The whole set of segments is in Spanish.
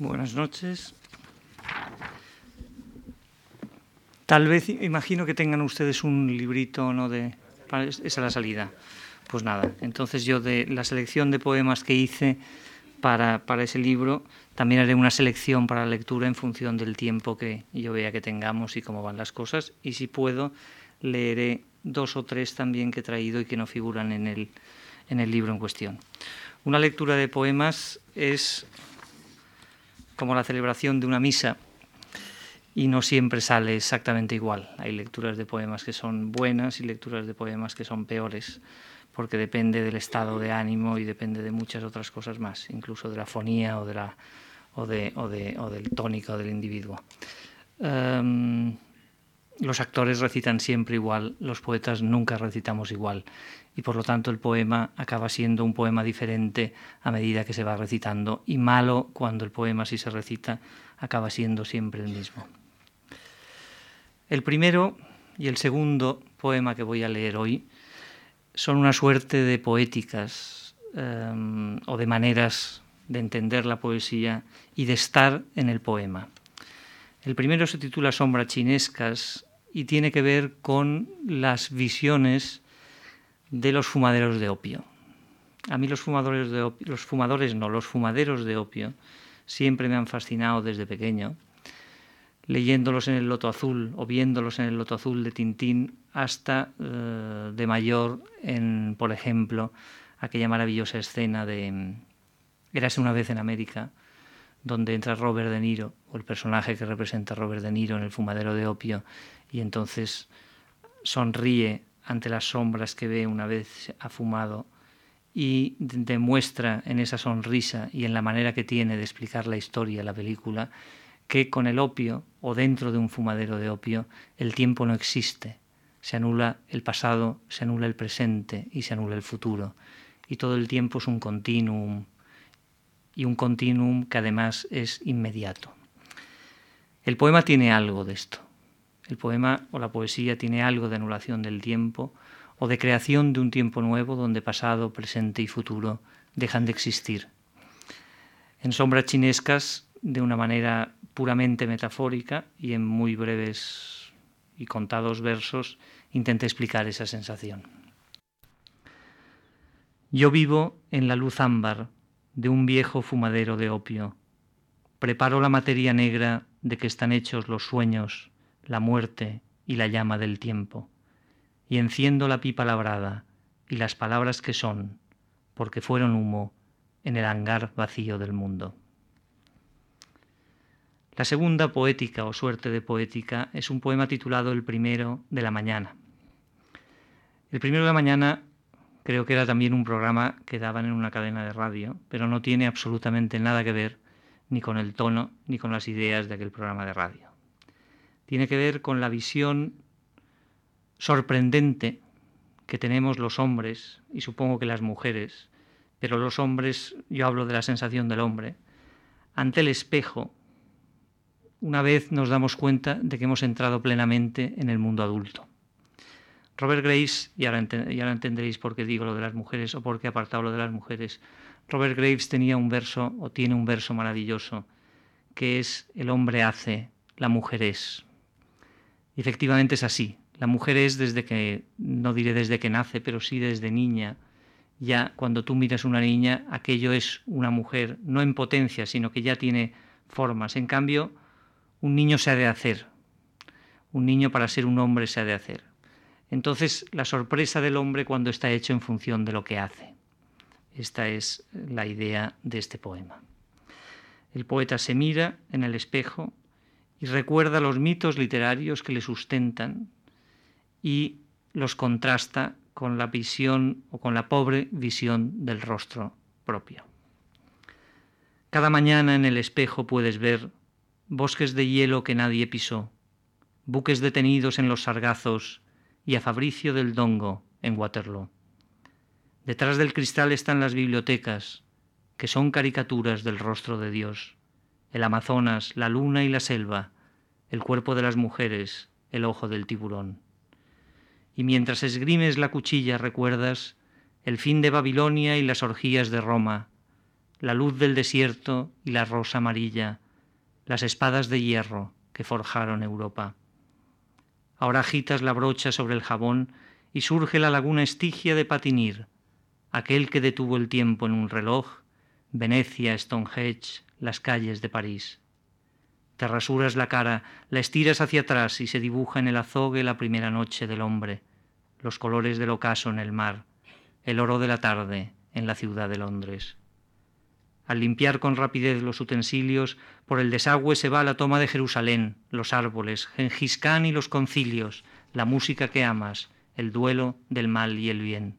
Buenas noches. Tal vez imagino que tengan ustedes un librito, ¿no? De esa es la salida. Pues nada, entonces yo de la selección de poemas que hice para, para ese libro, también haré una selección para la lectura en función del tiempo que yo vea que tengamos y cómo van las cosas. Y si puedo, leeré dos o tres también que he traído y que no figuran en el, en el libro en cuestión. Una lectura de poemas es como la celebración de una misa y no siempre sale exactamente igual. Hay lecturas de poemas que son buenas y lecturas de poemas que son peores, porque depende del estado de ánimo y depende de muchas otras cosas más, incluso de la fonía o, de o, de, o, de, o del tónico del individuo. Um, los actores recitan siempre igual, los poetas nunca recitamos igual y por lo tanto el poema acaba siendo un poema diferente a medida que se va recitando y malo cuando el poema si se recita acaba siendo siempre el mismo. El primero y el segundo poema que voy a leer hoy son una suerte de poéticas um, o de maneras de entender la poesía y de estar en el poema. El primero se titula Sombras chinescas y tiene que ver con las visiones de los fumaderos de opio. A mí los fumadores de opio, los fumadores no, los fumaderos de opio siempre me han fascinado desde pequeño, leyéndolos en el loto azul o viéndolos en el loto azul de Tintín hasta uh, de mayor en, por ejemplo, aquella maravillosa escena de Érase una vez en América, donde entra Robert De Niro, o el personaje que representa Robert De Niro en el fumadero de opio, y entonces sonríe ante las sombras que ve una vez ha fumado y demuestra en esa sonrisa y en la manera que tiene de explicar la historia, la película, que con el opio o dentro de un fumadero de opio el tiempo no existe. Se anula el pasado, se anula el presente y se anula el futuro. Y todo el tiempo es un continuum y un continuum que además es inmediato. El poema tiene algo de esto. El poema o la poesía tiene algo de anulación del tiempo o de creación de un tiempo nuevo donde pasado, presente y futuro dejan de existir. En sombras chinescas, de una manera puramente metafórica y en muy breves y contados versos, intenté explicar esa sensación. Yo vivo en la luz ámbar de un viejo fumadero de opio. Preparo la materia negra de que están hechos los sueños la muerte y la llama del tiempo, y enciendo la pipa labrada y las palabras que son, porque fueron humo en el hangar vacío del mundo. La segunda poética o suerte de poética es un poema titulado El primero de la mañana. El primero de la mañana creo que era también un programa que daban en una cadena de radio, pero no tiene absolutamente nada que ver ni con el tono ni con las ideas de aquel programa de radio tiene que ver con la visión sorprendente que tenemos los hombres, y supongo que las mujeres, pero los hombres, yo hablo de la sensación del hombre, ante el espejo, una vez nos damos cuenta de que hemos entrado plenamente en el mundo adulto. Robert Graves, y ahora, y ahora entenderéis por qué digo lo de las mujeres o por qué he apartado lo de las mujeres, Robert Graves tenía un verso, o tiene un verso maravilloso, que es el hombre hace, la mujer es. Efectivamente es así. La mujer es desde que, no diré desde que nace, pero sí desde niña. Ya cuando tú miras una niña, aquello es una mujer, no en potencia, sino que ya tiene formas. En cambio, un niño se ha de hacer. Un niño para ser un hombre se ha de hacer. Entonces, la sorpresa del hombre cuando está hecho en función de lo que hace. Esta es la idea de este poema. El poeta se mira en el espejo y recuerda los mitos literarios que le sustentan y los contrasta con la visión o con la pobre visión del rostro propio. Cada mañana en el espejo puedes ver bosques de hielo que nadie pisó, buques detenidos en los sargazos y a Fabricio del Dongo en Waterloo. Detrás del cristal están las bibliotecas, que son caricaturas del rostro de Dios el Amazonas, la luna y la selva, el cuerpo de las mujeres, el ojo del tiburón. Y mientras esgrimes la cuchilla recuerdas el fin de Babilonia y las orgías de Roma, la luz del desierto y la rosa amarilla, las espadas de hierro que forjaron Europa. Ahora agitas la brocha sobre el jabón y surge la laguna estigia de Patinir, aquel que detuvo el tiempo en un reloj, Venecia, Stonehenge, las calles de París. Te rasuras la cara, la estiras hacia atrás y se dibuja en el azogue la primera noche del hombre, los colores del ocaso en el mar, el oro de la tarde en la ciudad de Londres. Al limpiar con rapidez los utensilios, por el desagüe se va la toma de Jerusalén, los árboles, Gengis Khan y los concilios, la música que amas, el duelo del mal y el bien.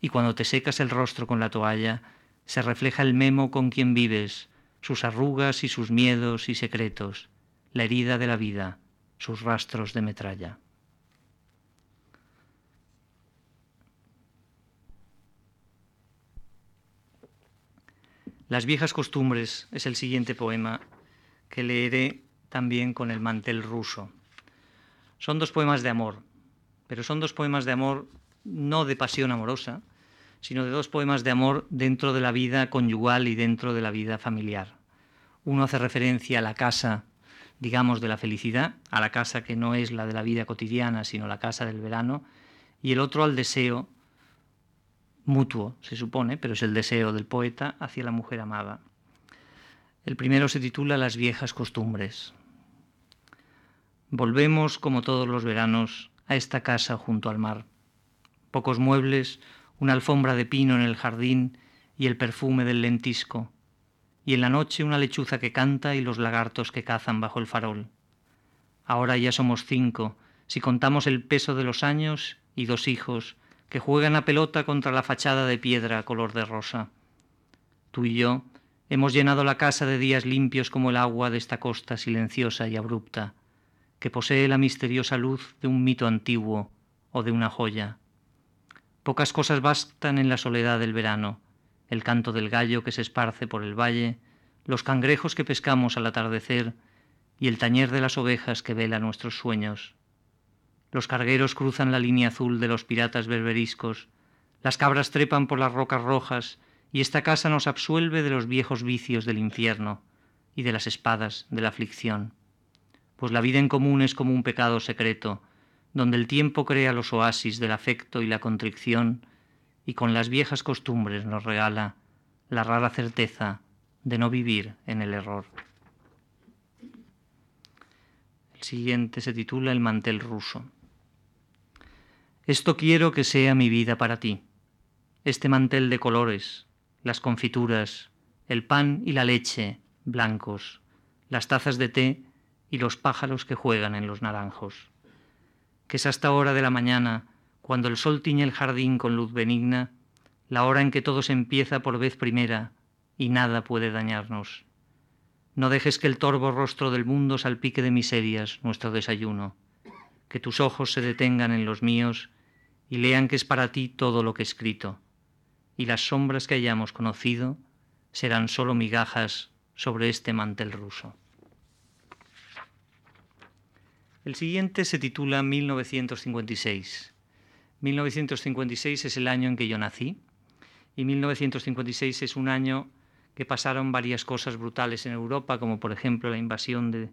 Y cuando te secas el rostro con la toalla, se refleja el memo con quien vives, sus arrugas y sus miedos y secretos, la herida de la vida, sus rastros de metralla. Las viejas costumbres es el siguiente poema que leeré también con el mantel ruso. Son dos poemas de amor, pero son dos poemas de amor no de pasión amorosa, sino de dos poemas de amor dentro de la vida conyugal y dentro de la vida familiar. Uno hace referencia a la casa, digamos, de la felicidad, a la casa que no es la de la vida cotidiana, sino la casa del verano, y el otro al deseo mutuo, se supone, pero es el deseo del poeta hacia la mujer amada. El primero se titula Las viejas costumbres. Volvemos, como todos los veranos, a esta casa junto al mar. Pocos muebles, una alfombra de pino en el jardín y el perfume del lentisco, y en la noche una lechuza que canta y los lagartos que cazan bajo el farol. Ahora ya somos cinco, si contamos el peso de los años, y dos hijos, que juegan a pelota contra la fachada de piedra color de rosa. Tú y yo hemos llenado la casa de días limpios como el agua de esta costa silenciosa y abrupta, que posee la misteriosa luz de un mito antiguo o de una joya. Pocas cosas bastan en la soledad del verano, el canto del gallo que se esparce por el valle, los cangrejos que pescamos al atardecer y el tañer de las ovejas que vela nuestros sueños. Los cargueros cruzan la línea azul de los piratas berberiscos, las cabras trepan por las rocas rojas, y esta casa nos absuelve de los viejos vicios del infierno y de las espadas de la aflicción. Pues la vida en común es como un pecado secreto, donde el tiempo crea los oasis del afecto y la contrición, y con las viejas costumbres nos regala la rara certeza de no vivir en el error. El siguiente se titula El mantel ruso. Esto quiero que sea mi vida para ti, este mantel de colores, las confituras, el pan y la leche blancos, las tazas de té y los pájaros que juegan en los naranjos. Que es hasta hora de la mañana, cuando el sol tiñe el jardín con luz benigna, la hora en que todo se empieza por vez primera y nada puede dañarnos. No dejes que el torvo rostro del mundo salpique de miserias nuestro desayuno, que tus ojos se detengan en los míos y lean que es para ti todo lo que he escrito, y las sombras que hayamos conocido serán sólo migajas sobre este mantel ruso. El siguiente se titula 1956. 1956 es el año en que yo nací y 1956 es un año que pasaron varias cosas brutales en Europa, como por ejemplo la invasión de,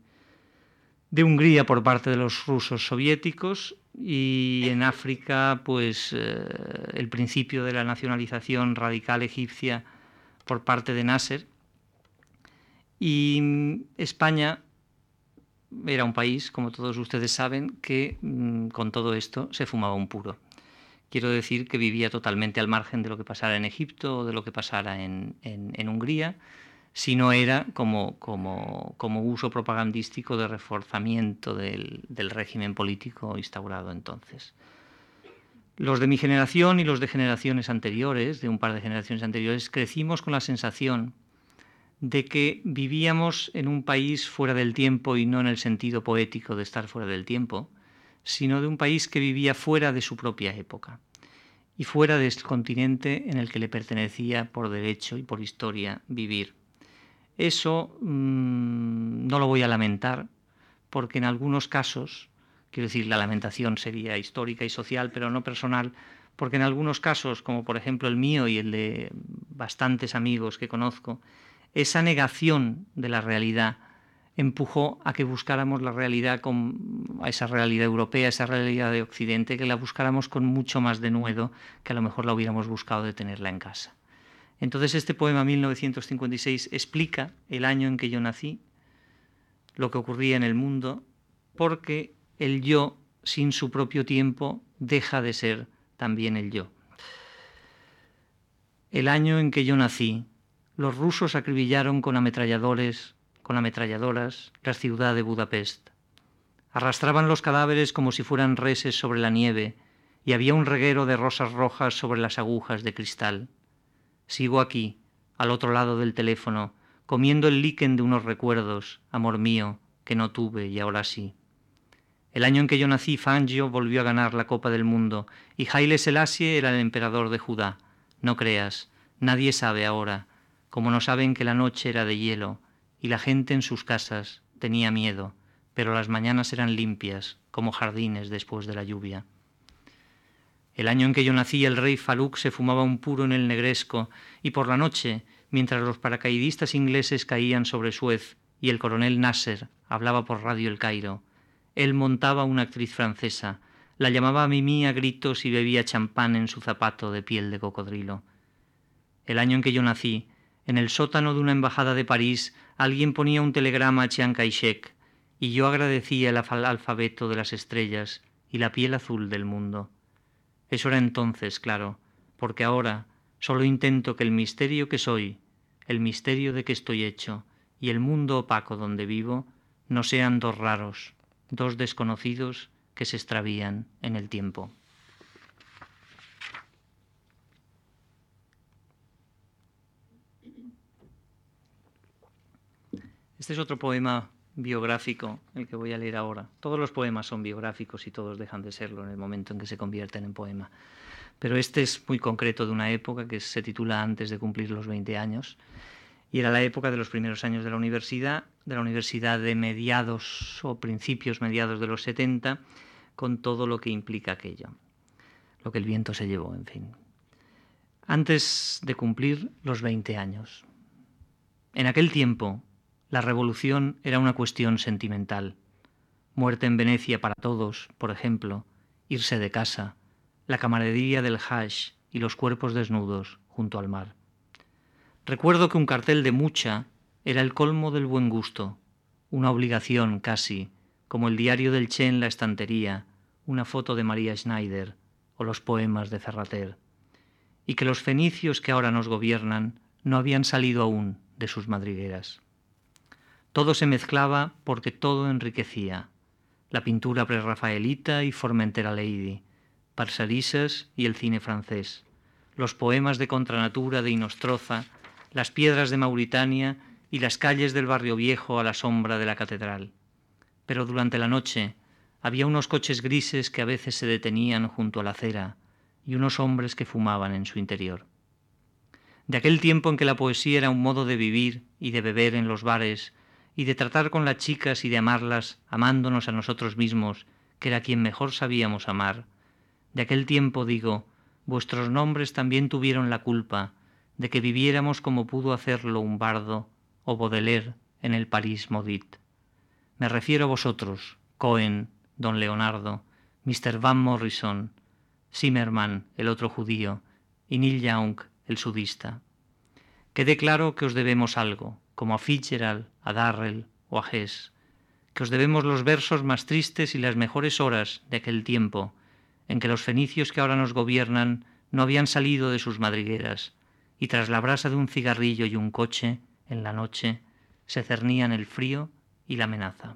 Hungría por parte de los rusos soviéticos y en África pues eh, el principio de la nacionalización radical egipcia por parte de Nasser y España era un país, como todos ustedes saben, que mm, con todo esto se fumaba un puro. Quiero decir que vivía totalmente al margen de lo que pasara en Egipto o de lo que pasara en, en Hungría si no era como, como, como uso propagandístico de reforzamiento del, del, régimen político instaurado entonces. Los de mi generación y los de generaciones anteriores, de un par de generaciones anteriores, crecimos con la sensación de que vivíamos en un país fuera del tiempo y no en el sentido poético de estar fuera del tiempo, sino de un país que vivía fuera de su propia época y fuera de este continente en el que le pertenecía por derecho y por historia vivir. Eso mmm, no lo voy a lamentar, porque en algunos casos, quiero decir, la lamentación sería histórica y social, pero no personal, porque en algunos casos, como por ejemplo el mío y el de bastantes amigos que conozco, esa negación de la realidad empujó a que buscáramos la realidad con a esa realidad europea, esa realidad de Occidente, que la buscáramos con mucho más denuedo que a lo mejor la hubiéramos buscado de tenerla en casa. Entonces este poema 1956 explica el año en que yo nací, lo que ocurría en el mundo, porque el yo sin su propio tiempo deja de ser también el yo. El año en que yo nací, los rusos acribillaron con ametralladores, con ametralladoras, la ciudad de Budapest. Arrastraban los cadáveres como si fueran reses sobre la nieve, y había un reguero de rosas rojas sobre las agujas de cristal. Sigo aquí, al otro lado del teléfono, comiendo el líquen de unos recuerdos, amor mío, que no tuve y ahora sí. El año en que yo nací, Fangio volvió a ganar la Copa del Mundo y Haile Selassie era el emperador de Judá. No creas, nadie sabe ahora, como no saben que la noche era de hielo y la gente en sus casas tenía miedo, pero las mañanas eran limpias, como jardines después de la lluvia. El año en que yo nací, el rey Farouk se fumaba un puro en el Negresco, y por la noche, mientras los paracaidistas ingleses caían sobre Suez y el coronel Nasser hablaba por radio El Cairo, él montaba una actriz francesa, la llamaba Mimi a gritos y bebía champán en su zapato de piel de cocodrilo. El año en que yo nací, en el sótano de una embajada de París, alguien ponía un telegrama a Chiang Kai-shek, y yo agradecía el alfabeto de las estrellas y la piel azul del mundo. Eso era entonces, claro, porque ahora solo intento que el misterio que soy, el misterio de que estoy hecho y el mundo opaco donde vivo no sean dos raros, dos desconocidos que se extravían en el tiempo. Este es otro poema biográfico, el que voy a leer ahora. Todos los poemas son biográficos y todos dejan de serlo en el momento en que se convierten en poema. Pero este es muy concreto de una época que se titula Antes de cumplir los 20 años. Y era la época de los primeros años de la universidad, de la universidad de mediados o principios mediados de los 70, con todo lo que implica aquello. Lo que el viento se llevó, en fin. Antes de cumplir los 20 años. En aquel tiempo, la revolución era una cuestión sentimental. Muerte en Venecia para todos, por ejemplo, irse de casa, la camaradería del hash y los cuerpos desnudos junto al mar. Recuerdo que un cartel de mucha era el colmo del buen gusto, una obligación casi, como el diario del Che en la estantería, una foto de María Schneider o los poemas de Ferrater, y que los fenicios que ahora nos gobiernan no habían salido aún de sus madrigueras. Todo se mezclaba porque todo enriquecía. La pintura prerrafaelita y Formentera Lady, Parsarisas y el cine francés, los poemas de contranatura de Inostroza, las piedras de Mauritania y las calles del barrio viejo a la sombra de la catedral. Pero durante la noche había unos coches grises que a veces se detenían junto a la acera y unos hombres que fumaban en su interior. De aquel tiempo en que la poesía era un modo de vivir y de beber en los bares y de tratar con las chicas y de amarlas amándonos a nosotros mismos, que era quien mejor sabíamos amar. De aquel tiempo digo, vuestros nombres también tuvieron la culpa de que viviéramos como pudo hacerlo un bardo o Baudelaire en el París Maudit. Me refiero a vosotros, Cohen, don Leonardo, Mr. Van Morrison, Zimmerman, el otro judío, y Neil Young, el sudista. Quede claro que os debemos algo, como a Fitzgerald, a Darrell o a Hess, que os debemos los versos más tristes y las mejores horas de aquel tiempo, en que los fenicios que ahora nos gobiernan no habían salido de sus madrigueras, y tras la brasa de un cigarrillo y un coche, en la noche, se cernían el frío y la amenaza.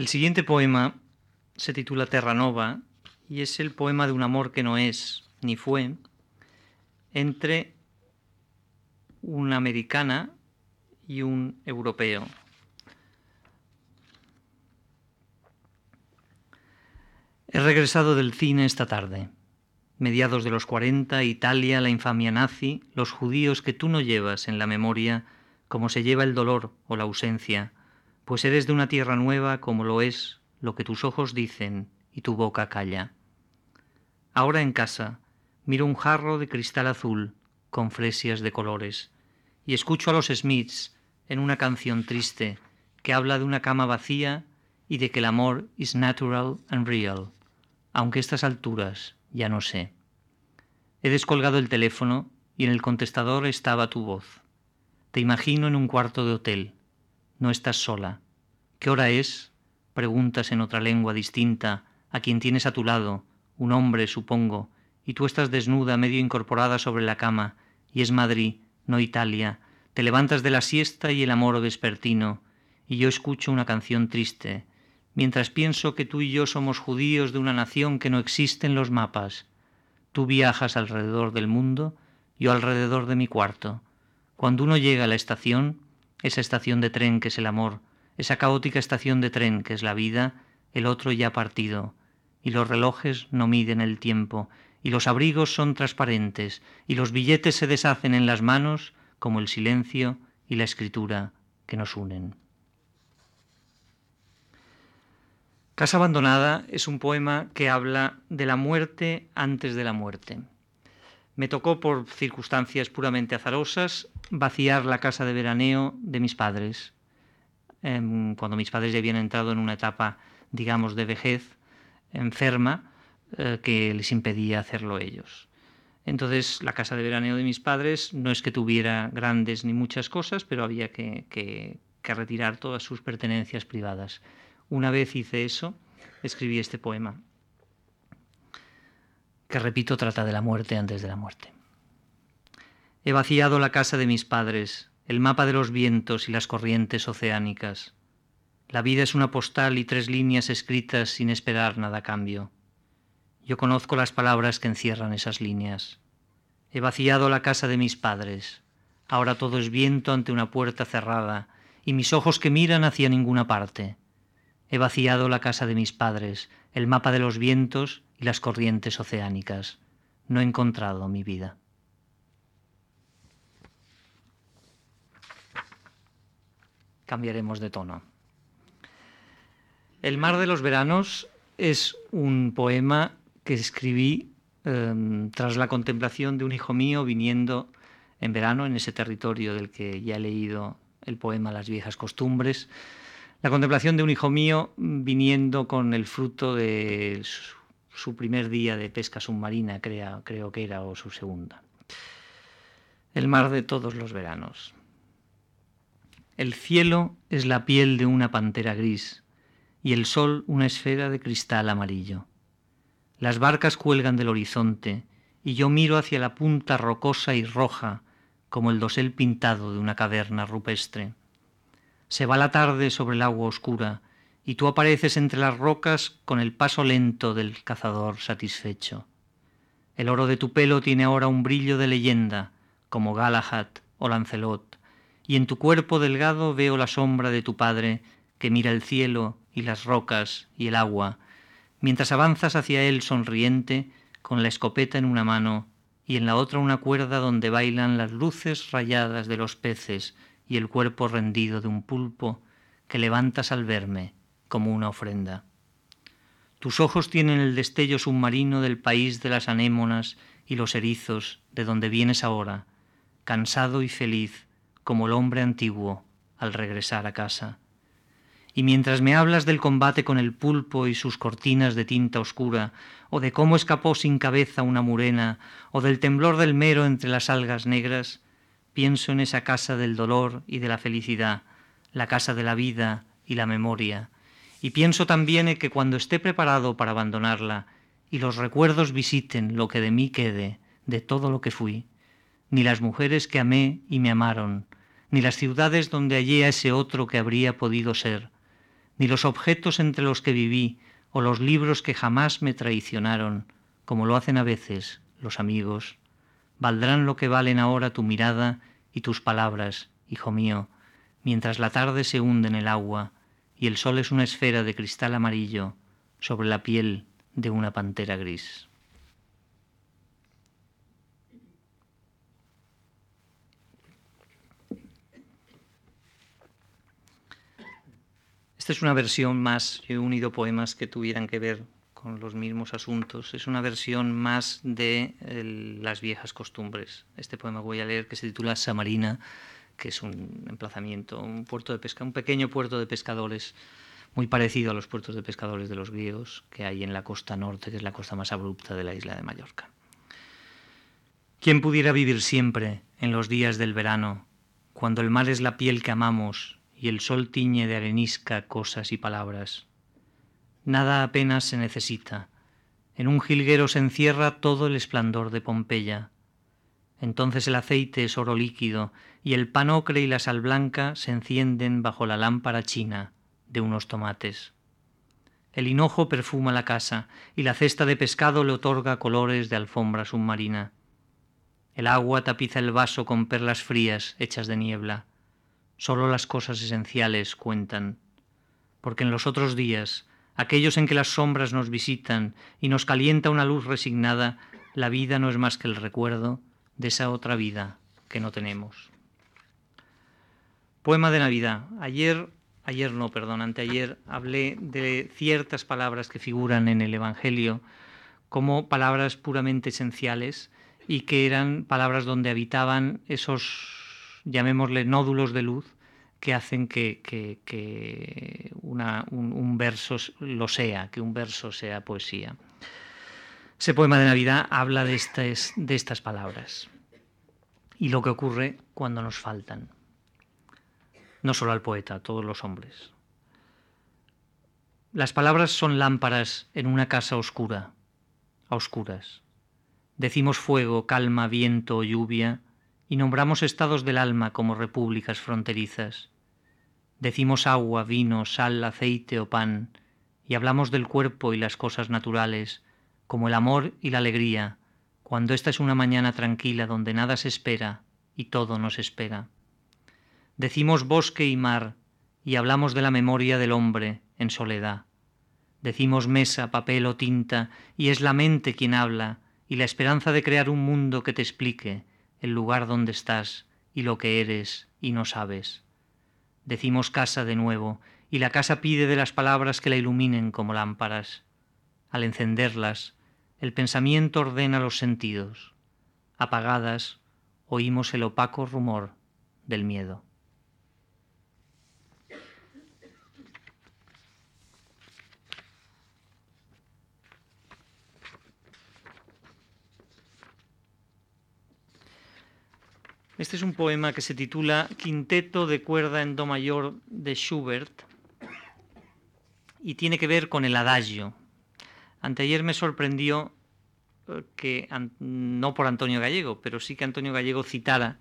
El siguiente poema se titula Terranova y es el poema de un amor que no es ni fue entre una americana y un europeo. He regresado del cine esta tarde. mediados de los 40, Italia, la infamia nazi, los judíos que tú no llevas en la memoria como se lleva el dolor o la ausencia, pues eres de una tierra nueva como lo es lo que tus ojos dicen y tu boca calla. Ahora en casa miro un jarro de cristal azul con fresias de colores y escucho a los Smiths en una canción triste que habla de una cama vacía y de que el amor is natural and real, aunque a estas alturas ya no sé. He descolgado el teléfono y en el contestador estaba tu voz. Te imagino en un cuarto de hotel. No estás sola. ¿Qué hora es? Preguntas en otra lengua distinta a quien tienes a tu lado, un hombre, supongo, y tú estás desnuda, medio incorporada sobre la cama, y es Madrid, no Italia. Te levantas de la siesta y el amor vespertino, y yo escucho una canción triste, mientras pienso que tú y yo somos judíos de una nación que no existe en los mapas. Tú viajas alrededor del mundo, yo alrededor de mi cuarto. Cuando uno llega a la estación, esa estación de tren que es el amor, esa caótica estación de tren que es la vida, el otro ya partido, y los relojes no miden el tiempo, y los abrigos son transparentes, y los billetes se deshacen en las manos como el silencio y la escritura que nos unen. Casa Abandonada es un poema que habla de la muerte antes de la muerte. Me tocó por circunstancias puramente azarosas vaciar la casa de veraneo de mis padres. Em, cuando mis padres ya habían entrado en una etapa, digamos, de vejez enferma, eh, que les impedía hacerlo ellos. Entonces, la casa de veraneo de mis padres no es que tuviera grandes ni muchas cosas, pero había que retirar todas sus pertenencias privadas. Una vez hice eso, escribí este poema, que repito trata de la muerte antes de la muerte. He vaciado la casa de mis padres, el mapa de los vientos y las corrientes oceánicas. La vida es una postal y tres líneas escritas sin esperar nada a cambio. Yo conozco las palabras que encierran esas líneas. He vaciado la casa de mis padres. Ahora todo es viento ante una puerta cerrada y mis ojos que miran hacia ninguna parte. He vaciado la casa de mis padres, el mapa de los vientos y las corrientes oceánicas. No he encontrado mi vida. Cambiaremos de tono. El mar de los veranos es un poema que escribí em, tras la contemplación de un hijo mío viniendo en verano en ese territorio del que ya he leído el poema Las viejas costumbres, la contemplación de un hijo mío viniendo con el fruto de su primer día de pesca submarina, creo, creo que era, o su segunda. El mar de todos los veranos. El cielo es la piel de una pantera gris y el sol una esfera de cristal amarillo. Las barcas cuelgan del horizonte y yo miro hacia la punta rocosa y roja como el dosel pintado de una caverna rupestre. Se va la tarde sobre el agua oscura y tú apareces entre las rocas con el paso lento del cazador satisfecho. El oro de tu pelo tiene ahora un brillo de leyenda, como Galahad o Lancelot, y en tu cuerpo delgado veo la sombra de tu padre que mira el cielo y las rocas y el agua, mientras avanzas hacia él sonriente, con la escopeta en una mano y en la otra una cuerda donde bailan las luces rayadas de los peces y el cuerpo rendido de un pulpo que levantas al verme como una ofrenda. Tus ojos tienen el destello submarino del país de las anémonas y los erizos de donde vienes ahora, cansado y feliz como el hombre antiguo al regresar a casa. Y mientras me hablas del combate con el pulpo y sus cortinas de tinta oscura, o de cómo escapó sin cabeza una murena, o del temblor del mero entre las algas negras, Pienso en esa casa del dolor y de la felicidad, la casa de la vida y la memoria. Y pienso también en que cuando esté preparado para abandonarla y los recuerdos visiten lo que de mí quede, de todo lo que fui, ni las mujeres que amé y me amaron, ni las ciudades donde hallé a ese otro que habría podido ser, ni los objetos entre los que viví o los libros que jamás me traicionaron, como lo hacen a veces los amigos, valdrán lo que valen ahora tu mirada y tus palabras, hijo mío, mientras la tarde se hunde en el agua y el sol es una esfera de cristal amarillo sobre la piel de una pantera gris. Esta es una versión más, he unido poemas que tuvieran que ver con los mismos asuntos, es una versión más de eh, las viejas costumbres. Este poema que voy a leer que se titula Samarina que es un emplazamiento, un puerto de pesca, un pequeño puerto de pescadores muy parecido a los puertos de pescadores de los griegos que hay en la costa norte, que es la costa más abrupta de la isla de Mallorca. ¿Quién pudiera vivir siempre en los días del verano, cuando el mar es la piel que amamos y el sol tiñe de arenisca cosas y palabras? Nada apenas se necesita. En un jilguero se encierra todo el esplendor de Pompeya. Entonces el aceite es oro líquido y el pan ocre y la sal blanca se encienden bajo la lámpara china de unos tomates. El hinojo perfuma la casa y la cesta de pescado le otorga colores de alfombra submarina. El agua tapiza el vaso con perlas frías hechas de niebla. Solo las cosas esenciales cuentan, porque en los otros días, aquellos en que las sombras nos visitan y nos calienta una luz resignada, la vida no es más que el recuerdo de esa otra vida que no tenemos. Poema de Navidad. Ayer ayer no, perdón, anteayer, hablé de ciertas palabras que figuran en el Evangelio como palabras puramente esenciales y que eran palabras donde habitaban esos, llamémosle, nódulos de luz que hacen que, un, verso lo sea, que un verso sea poesía. Ese poema de Navidad habla de estas, de estas palabras y lo que ocurre cuando nos faltan no solo al poeta, a todos los hombres. Las palabras son lámparas en una casa oscura, a oscuras. Decimos fuego, calma, viento o lluvia, y nombramos estados del alma como repúblicas fronterizas. Decimos agua, vino, sal, aceite o pan, y hablamos del cuerpo y las cosas naturales, como el amor y la alegría, cuando esta es una mañana tranquila donde nada se espera y todo nos espera. Decimos bosque y mar, y hablamos de la memoria del hombre en soledad. Decimos mesa, papel o tinta, y es la mente quien habla, y la esperanza de crear un mundo que te explique el lugar donde estás y lo que eres y no sabes. Decimos casa de nuevo, y la casa pide de las palabras que la iluminen como lámparas. Al encenderlas, el pensamiento ordena los sentidos. Apagadas, oímos el opaco rumor del miedo. Este es un poema que se titula Quinteto de cuerda en do mayor de Schubert y tiene que ver con el adagio. Anteayer me sorprendió eh, que, no por Antonio Gallego, pero sí que Antonio Gallego citara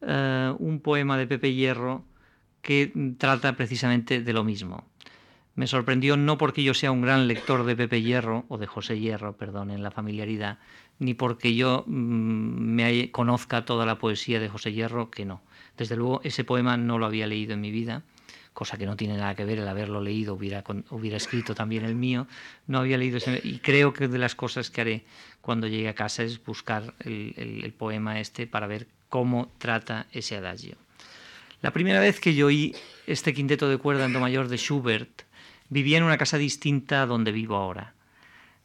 eh, un poema de Pepe Hierro que trata precisamente de lo mismo. Me sorprendió no porque yo sea un gran lector de Pepe Hierro, o de José Hierro, perdón, en la familiaridad, ni porque yo mm, me conozca toda la poesía de José Hierro, que no. Desde luego, ese poema no lo había leído en mi vida, cosa que no tiene nada que ver el haberlo leído, hubiera, hubiera escrito también el mío. No había leído ese, y creo que de las cosas que haré cuando llegue a casa es buscar el, poema este para ver cómo trata ese adagio. La primera vez que yo oí este quinteto de cuerda en do mayor de Schubert, vivía en una casa distinta a donde vivo ahora.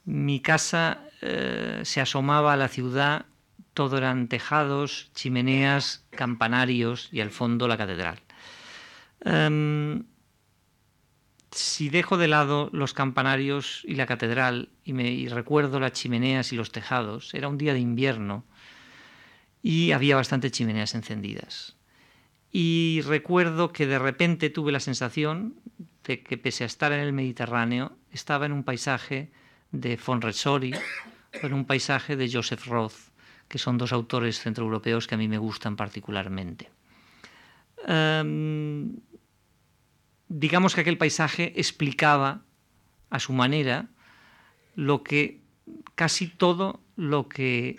Mi casa eh, se asomaba a la ciudad, todo eran tejados, chimeneas, campanarios y al fondo la catedral. Em, si dejo de lado los campanarios y la catedral y, recuerdo las chimeneas y los tejados, era un día de invierno y había bastantes chimeneas encendidas. Y recuerdo que de repente tuve la sensación de que pese a estar en el Mediterráneo, estaba en un paisaje de Fonresori en un paisaje de Joseph Roth, que son dos autores centroeuropeos que a mí me gustan particularmente. Em, digamos que aquel paisaje explicaba a su manera lo que casi todo lo que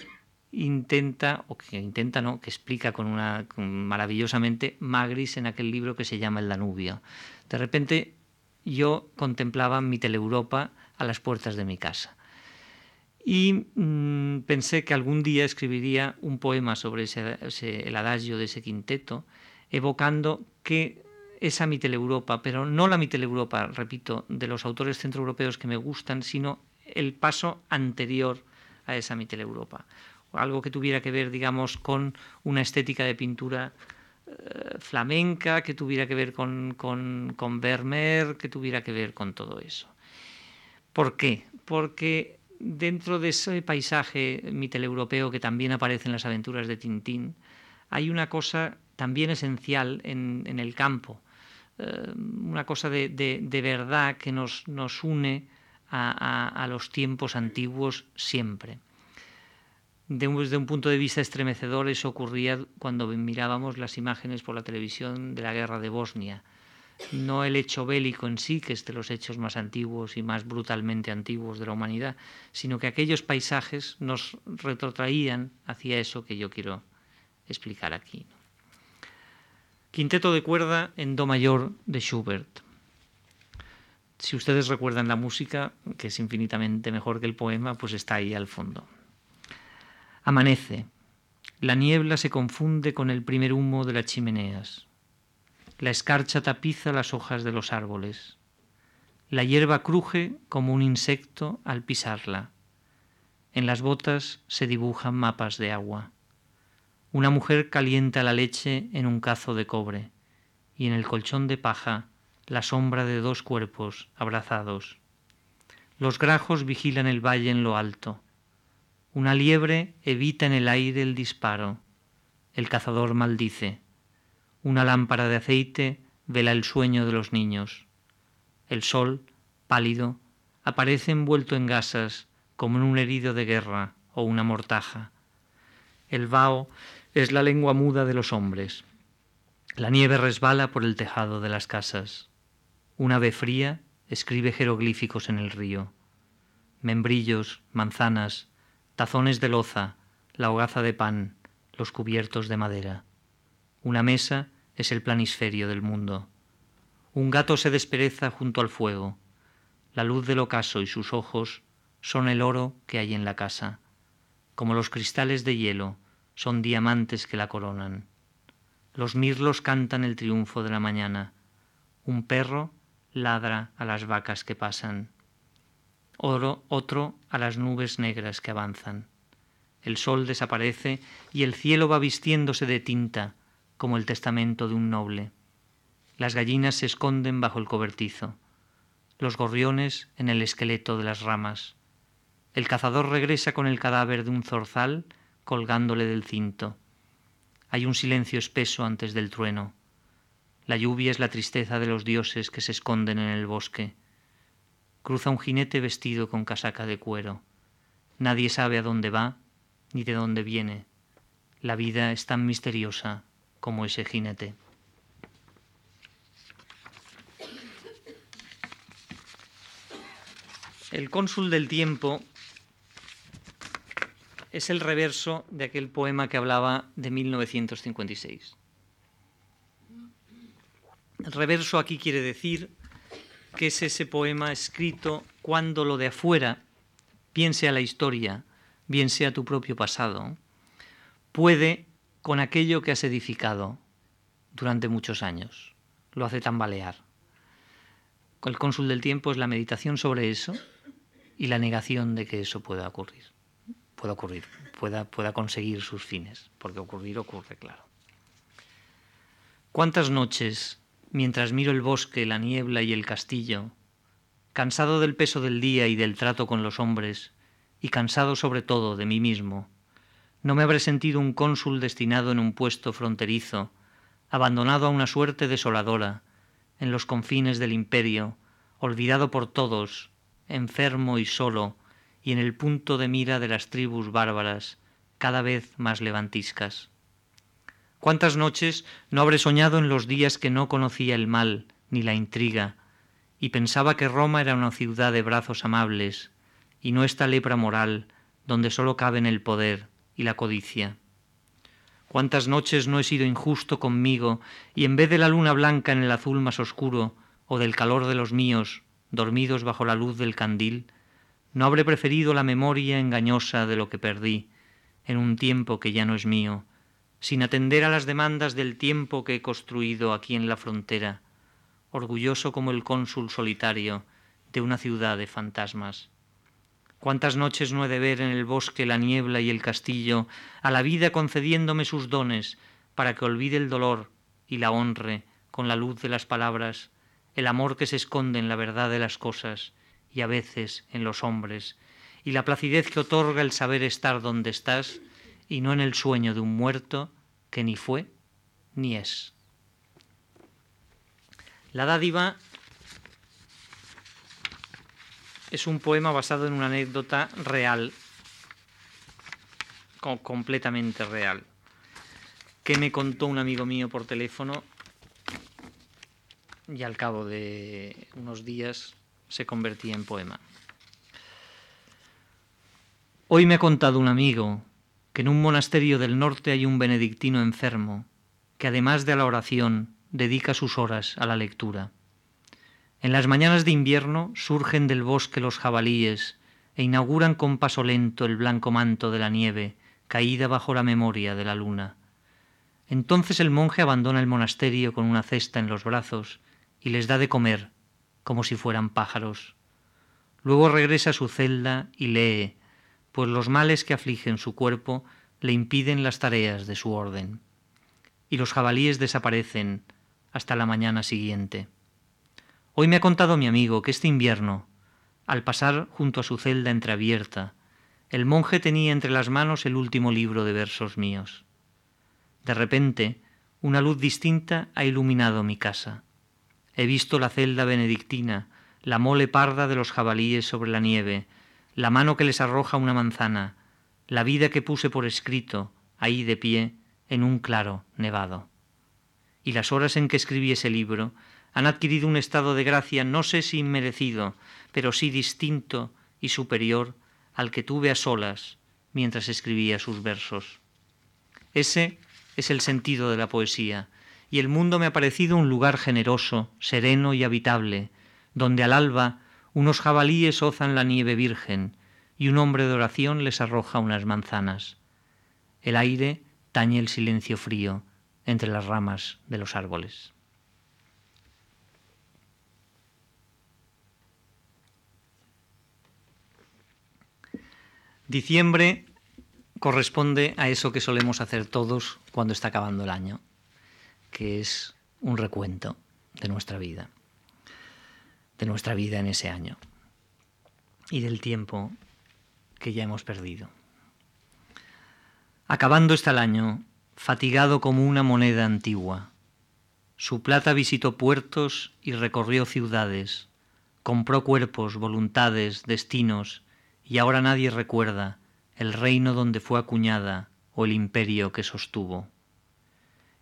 intenta, o que intenta, no, que explica con una maravillosamente Magris en aquel libro que se llama El Danubio. De repente yo contemplaba mi Teleuropa a las puertas de mi casa. Y mm, pensé que algún día escribiría un poema sobre ese, el adagio de ese quinteto, evocando que esa Mitteleuropa, pero no la Mitteleuropa, repito, de los autores centroeuropeos que me gustan, sino el paso anterior a esa Mitteleuropa. Algo que tuviera que ver, digamos, con una estética de pintura eh, flamenca, que tuviera que ver con, con, con Vermeer, que tuviera que ver con todo eso. ¿Por qué? Porque dentro de ese paisaje mitteleuropeo que también aparece en las aventuras de Tintín, hay una cosa también esencial en, en el campo, eh, una cosa de, verdad que nos, une a, los tiempos antiguos siempre. Desde un punto de vista estremecedor, eso ocurría cuando mirábamos las imágenes por la televisión de la guerra de Bosnia no el hecho bélico en sí, que es de los hechos más antiguos y más brutalmente antiguos de la humanidad, sino que aquellos paisajes nos retrotraían hacia eso que yo quiero explicar aquí. Quinteto de cuerda en Do mayor de Schubert. Si ustedes recuerdan la música, que es infinitamente mejor que el poema, pues está ahí al fondo. Amanece. La niebla se confunde con el primer humo de las chimeneas. La escarcha tapiza las hojas de los árboles. La hierba cruje como un insecto al pisarla. En las botas se dibujan mapas de agua. Una mujer calienta la leche en un cazo de cobre y en el colchón de paja la sombra de dos cuerpos abrazados. Los grajos vigilan el valle en lo alto. Una liebre evita en el aire el disparo. El cazador maldice. Una lámpara de aceite vela el sueño de los niños. El sol, pálido, aparece envuelto en gasas como en un herido de guerra o una mortaja. El vaho es la lengua muda de los hombres. La nieve resbala por el tejado de las casas. Una ave fría escribe jeroglíficos en el río. Membrillos, manzanas, tazones de loza, la hogaza de pan, los cubiertos de madera. Una mesa es el planisferio del mundo. Un gato se despereza junto al fuego. La luz del ocaso y sus ojos son el oro que hay en la casa. Como los cristales de hielo, son diamantes que la coronan. Los mirlos cantan el triunfo de la mañana. Un perro ladra a las vacas que pasan. Oro, otro a las nubes negras que avanzan. El sol desaparece y el cielo va vistiéndose de tinta, como el testamento de un noble. Las gallinas se esconden bajo el cobertizo, los gorriones en el esqueleto de las ramas. El cazador regresa con el cadáver de un zorzal colgándole del cinto. Hay un silencio espeso antes del trueno. La lluvia es la tristeza de los dioses que se esconden en el bosque. Cruza un jinete vestido con casaca de cuero. Nadie sabe a dónde va ni de dónde viene. La vida es tan misteriosa como ese jinete. El cónsul del tiempo es el reverso de aquel poema que hablaba de 1956. El reverso aquí quiere decir que es ese poema escrito cuando lo de afuera, bien sea la historia, bien sea tu propio pasado, puede con aquello que has edificado durante muchos años. Lo hace tambalear. El cónsul del tiempo es la meditación sobre eso y la negación de que eso pueda ocurrir. Pueda ocurrir, pueda, pueda conseguir sus fines, porque ocurrir ocurre, claro. ¿Cuántas noches, mientras miro el bosque, la niebla y el castillo, cansado del peso del día y del trato con los hombres, y cansado sobre todo de mí mismo, no me habré sentido un cónsul destinado en un puesto fronterizo, abandonado a una suerte desoladora, en los confines del imperio, olvidado por todos, enfermo y solo, y en el punto de mira de las tribus bárbaras, cada vez más levantiscas. ¿Cuántas noches no habré soñado en los días que no conocía el mal ni la intriga, y pensaba que Roma era una ciudad de brazos amables, y no esta lepra moral donde sólo caben el poder, y la codicia. Cuántas noches no he sido injusto conmigo y en vez de la luna blanca en el azul más oscuro o del calor de los míos, dormidos bajo la luz del candil, no habré preferido la memoria engañosa de lo que perdí en un tiempo que ya no es mío, sin atender a las demandas del tiempo que he construido aquí en la frontera, orgulloso como el cónsul solitario de una ciudad de fantasmas. Cuántas noches no he de ver en el bosque la niebla y el castillo, a la vida concediéndome sus dones, para que olvide el dolor y la honre con la luz de las palabras, el amor que se esconde en la verdad de las cosas y a veces en los hombres, y la placidez que otorga el saber estar donde estás y no en el sueño de un muerto que ni fue ni es. La dádiva es un poema basado en una anécdota real, completamente real, que me contó un amigo mío por teléfono y al cabo de unos días se convertía en poema. Hoy me ha contado un amigo que en un monasterio del norte hay un benedictino enfermo que además de la oración dedica sus horas a la lectura. En las mañanas de invierno surgen del bosque los jabalíes e inauguran con paso lento el blanco manto de la nieve caída bajo la memoria de la luna. Entonces el monje abandona el monasterio con una cesta en los brazos y les da de comer como si fueran pájaros. Luego regresa a su celda y lee, pues los males que afligen su cuerpo le impiden las tareas de su orden. Y los jabalíes desaparecen hasta la mañana siguiente. Hoy me ha contado mi amigo que este invierno, al pasar junto a su celda entreabierta, el monje tenía entre las manos el último libro de versos míos. De repente, una luz distinta ha iluminado mi casa. He visto la celda benedictina, la mole parda de los jabalíes sobre la nieve, la mano que les arroja una manzana, la vida que puse por escrito, ahí de pie, en un claro nevado. Y las horas en que escribí ese libro han adquirido un estado de gracia no sé si inmerecido, pero sí distinto y superior al que tuve a solas mientras escribía sus versos. Ese es el sentido de la poesía, y el mundo me ha parecido un lugar generoso, sereno y habitable, donde al alba unos jabalíes ozan la nieve virgen y un hombre de oración les arroja unas manzanas. El aire tañe el silencio frío entre las ramas de los árboles. Diciembre corresponde a eso que solemos hacer todos cuando está acabando el año, que es un recuento de nuestra vida, de nuestra vida en ese año y del tiempo que ya hemos perdido. Acabando está el año, fatigado como una moneda antigua. Su plata visitó puertos y recorrió ciudades, compró cuerpos, voluntades, destinos, y ahora nadie recuerda el reino donde fue acuñada o el imperio que sostuvo.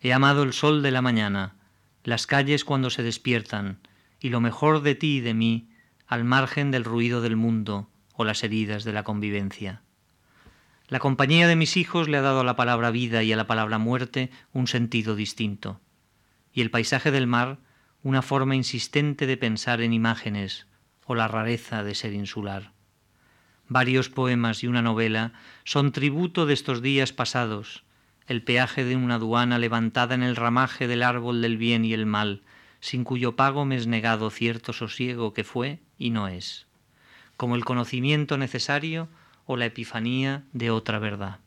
He amado el sol de la mañana, las calles cuando se despiertan, y lo mejor de ti y de mí, al margen del ruido del mundo o las heridas de la convivencia. La compañía de mis hijos le ha dado a la palabra vida y a la palabra muerte un sentido distinto, y el paisaje del mar una forma insistente de pensar en imágenes o la rareza de ser insular. Varios poemas y una novela son tributo de estos días pasados, el peaje de una aduana levantada en el ramaje del árbol del bien y el mal, sin cuyo pago me es negado cierto sosiego que fue y no es, como el conocimiento necesario o la epifanía de otra verdad.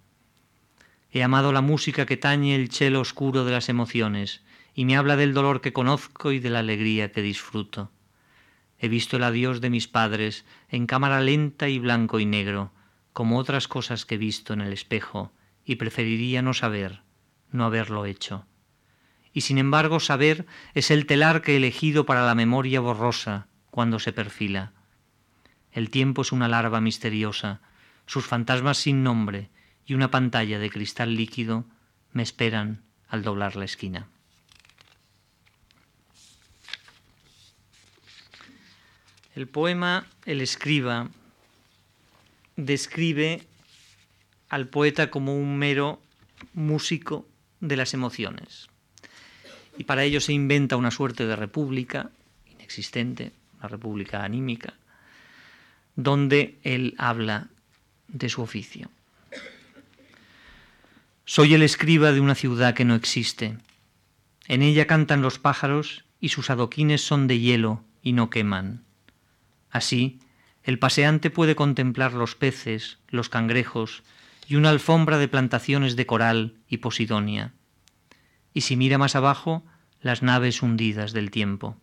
He amado la música que tañe el chelo oscuro de las emociones y me habla del dolor que conozco y de la alegría que disfruto. He visto el adiós de mis padres en cámara lenta y blanco y negro, como otras cosas que he visto en el espejo, y preferiría no saber, no haberlo hecho. Y sin embargo saber es el telar que he elegido para la memoria borrosa cuando se perfila. El tiempo es una larva misteriosa, sus fantasmas sin nombre y una pantalla de cristal líquido me esperan al doblar la esquina. El poema El escriba describe al poeta como un mero músico de las emociones. Y para ello se inventa una suerte de república inexistente, una república anímica, donde él habla de su oficio. Soy el escriba de una ciudad que no existe. En ella cantan los pájaros y sus adoquines son de hielo y no queman. Así, el paseante puede contemplar los peces, los cangrejos y una alfombra de plantaciones de coral y posidonia. Y si mira más abajo, las naves hundidas del tiempo.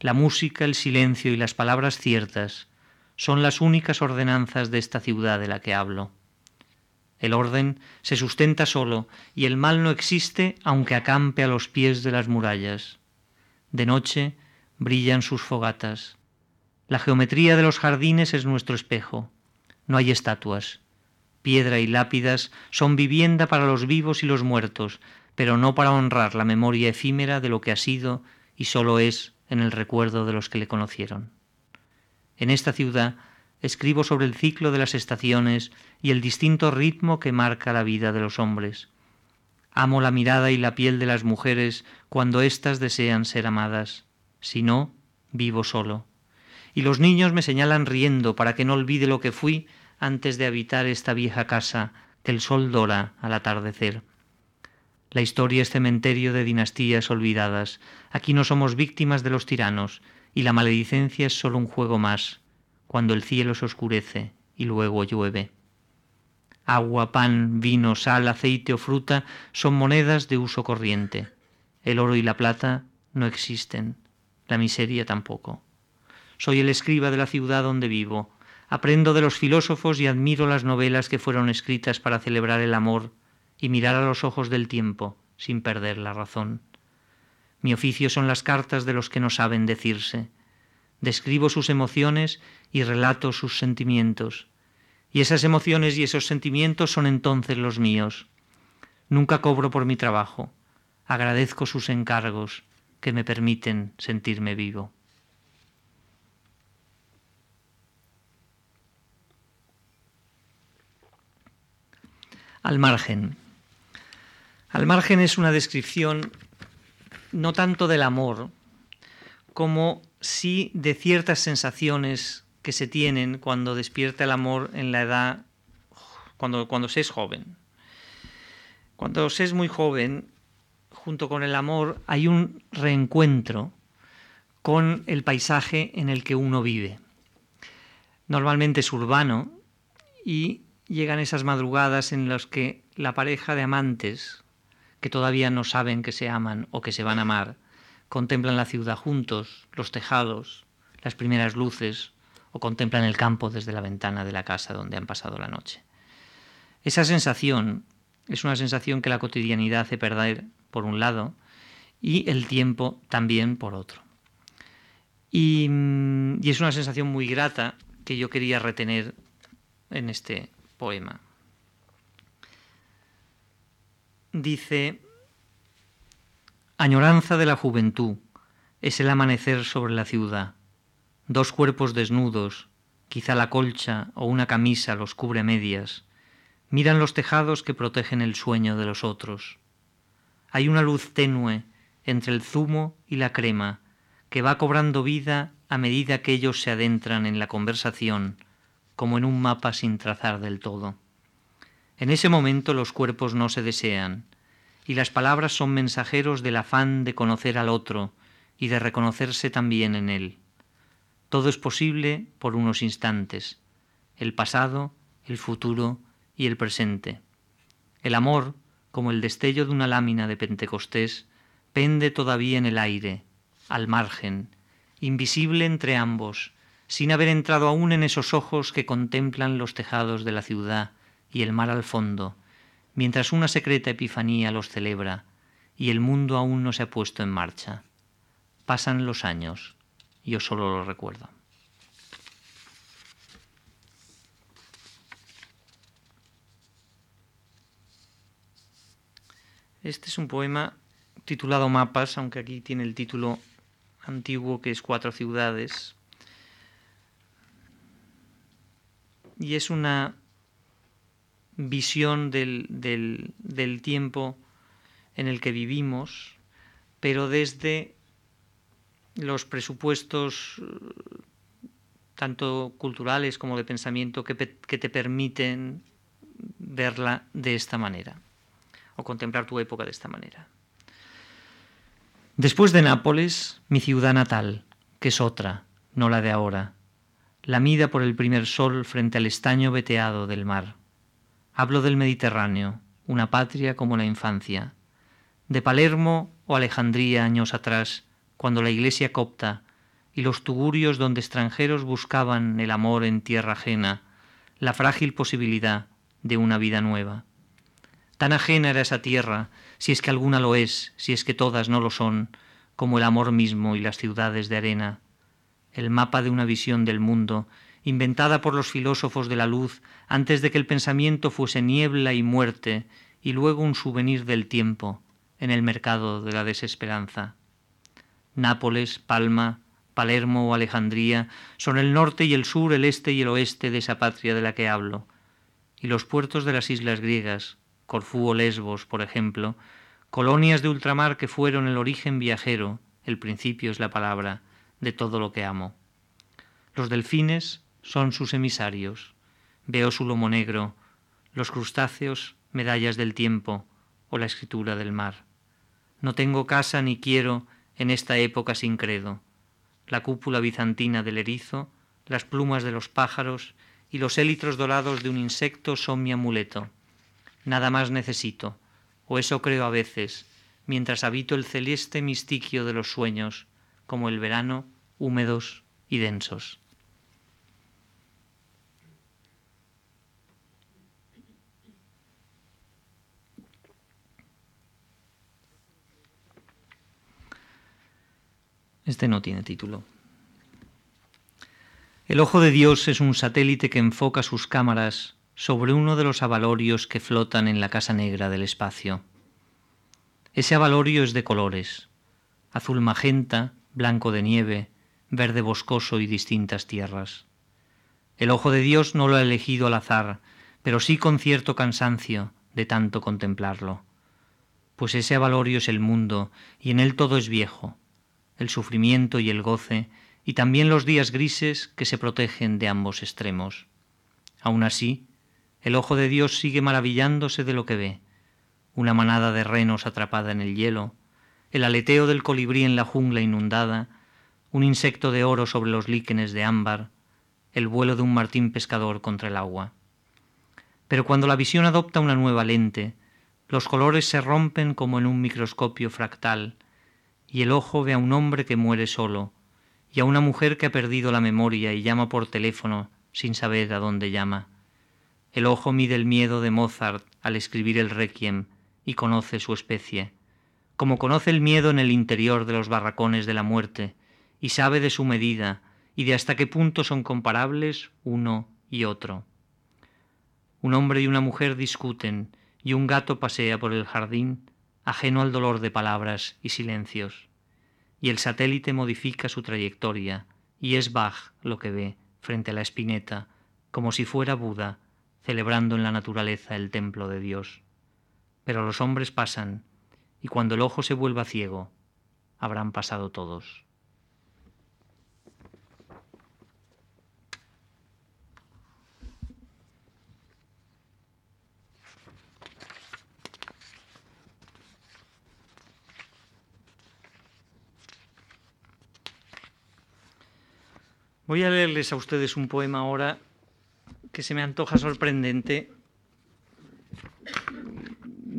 La música, el silencio y las palabras ciertas son las únicas ordenanzas de esta ciudad de la que hablo. El orden se sustenta solo y el mal no existe aunque acampe a los pies de las murallas. De noche brillan sus fogatas. La geometría de los jardines es nuestro espejo. No hay estatuas. Piedra y lápidas son vivienda para los vivos y los muertos, pero no para honrar la memoria efímera de lo que ha sido y solo es en el recuerdo de los que le conocieron. En esta ciudad escribo sobre el ciclo de las estaciones y el distinto ritmo que marca la vida de los hombres. Amo la mirada y la piel de las mujeres cuando éstas desean ser amadas. Si no, vivo solo. Y los niños me señalan riendo para que no olvide lo que fui antes de habitar esta vieja casa que el sol dora al atardecer. La historia es cementerio de dinastías olvidadas. Aquí no somos víctimas de los tiranos, y la maledicencia es solo un juego más, cuando el cielo se oscurece y luego llueve. Agua, pan, vino, sal, aceite o fruta son monedas de uso corriente. El oro y la plata no existen, la miseria tampoco. Soy el escriba de la ciudad donde vivo. Aprendo de los filósofos y admiro las novelas que fueron escritas para celebrar el amor y mirar a los ojos del tiempo sin perder la razón. Mi oficio son las cartas de los que no saben decirse describo sus emociones y relato sus sentimientos. Y esas emociones y esos sentimientos son entonces los míos. Nunca cobro por mi trabajo. Agradezco sus encargos que me permiten sentirme vivo. Al margen. Al margen es una descripción no tanto del amor como sí de ciertas sensaciones que se tienen cuando despierta el amor en la edad, cuando, cuando se es joven. Cuando se es muy joven, junto con el amor, hay un reencuentro con el paisaje en el que uno vive. Normalmente es urbano y llegan esas madrugadas en las que la pareja de amantes, que todavía no saben que se aman o que se van a amar, contemplan la ciudad juntos, los tejados, las primeras luces, o contemplan el campo desde la ventana de la casa donde han pasado la noche. Esa sensación es una sensación que la cotidianidad hace perder por un lado y el tiempo también por otro. Y, y es una sensación muy grata que yo quería retener en este poema. Dice, Añoranza de la juventud es el amanecer sobre la ciudad. Dos cuerpos desnudos, quizá la colcha o una camisa los cubre medias, miran los tejados que protegen el sueño de los otros. Hay una luz tenue entre el zumo y la crema que va cobrando vida a medida que ellos se adentran en la conversación, como en un mapa sin trazar del todo. En ese momento los cuerpos no se desean, y las palabras son mensajeros del afán de conocer al otro y de reconocerse también en él. Todo es posible por unos instantes, el pasado, el futuro y el presente. El amor, como el destello de una lámina de Pentecostés, pende todavía en el aire, al margen, invisible entre ambos, sin haber entrado aún en esos ojos que contemplan los tejados de la ciudad y el mar al fondo, mientras una secreta epifanía los celebra y el mundo aún no se ha puesto en marcha. Pasan los años, yo solo lo recuerdo. Este es un poema titulado Mapas, aunque aquí tiene el título antiguo que es Cuatro ciudades. Y es una visión del, del, tiempo en el que vivimos, pero desde los presupuestos tanto culturales como de pensamiento que, que, te permiten verla de esta manera o contemplar tu época de esta manera. Después de Nápoles, mi ciudad natal, que es otra, no la de ahora, la mida por el primer sol frente al estaño veteado del mar. Hablo del Mediterráneo, una patria como la infancia. De Palermo o Alejandría años atrás, cuando la iglesia copta y los tugurios donde extranjeros buscaban el amor en tierra ajena, la frágil posibilidad de una vida nueva. Tan ajena era esa tierra, si es que alguna lo es, si es que todas no lo son, como el amor mismo y las ciudades de arena, el mapa de una visión del mundo, inventada por los filósofos de la luz antes de que el pensamiento fuese niebla y muerte, y luego un souvenir del tiempo, en el mercado de la desesperanza. Nápoles, Palma, Palermo o Alejandría son el norte y el sur, el este y el oeste de esa patria de la que hablo, y los puertos de las islas griegas, Corfú o Lesbos, por ejemplo, colonias de ultramar que fueron el origen viajero, el principio es la palabra, de todo lo que amo. Los delfines son sus emisarios. Veo su lomo negro, los crustáceos, medallas del tiempo o la escritura del mar. No tengo casa ni quiero en esta época sin credo. La cúpula bizantina del erizo, las plumas de los pájaros y los élitros dorados de un insecto son mi amuleto. Nada más necesito, o eso creo a veces, mientras habito el celeste mistiquio de los sueños, como el verano, húmedos y densos. Este no tiene título. El ojo de Dios es un satélite que enfoca sus cámaras sobre uno de los avalorios que flotan en la casa negra del espacio. Ese avalorio es de colores, azul magenta, blanco de nieve, verde boscoso y distintas tierras. El ojo de Dios no lo ha elegido al azar, pero sí con cierto cansancio de tanto contemplarlo. Pues ese avalorio es el mundo, y en él todo es viejo, el sufrimiento y el goce, y también los días grises que se protegen de ambos extremos. Aun así, el ojo de Dios sigue maravillándose de lo que ve, una manada de renos atrapada en el hielo, el aleteo del colibrí en la jungla inundada, un insecto de oro sobre los líquenes de ámbar, el vuelo de un martín pescador contra el agua. Pero cuando la visión adopta una nueva lente, los colores se rompen como en un microscopio fractal, y el ojo ve a un hombre que muere solo, y a una mujer que ha perdido la memoria y llama por teléfono sin saber a dónde llama. El ojo mide el miedo de Mozart al escribir el requiem y conoce su especie como conoce el miedo en el interior de los barracones de la muerte, y sabe de su medida y de hasta qué punto son comparables uno y otro. Un hombre y una mujer discuten, y un gato pasea por el jardín, ajeno al dolor de palabras y silencios, y el satélite modifica su trayectoria, y es Bach lo que ve frente a la espineta, como si fuera Buda, celebrando en la naturaleza el templo de Dios. Pero los hombres pasan, y cuando el ojo se vuelva ciego, habrán pasado todos. Voy a leerles a ustedes un poema ahora que se me antoja sorprendente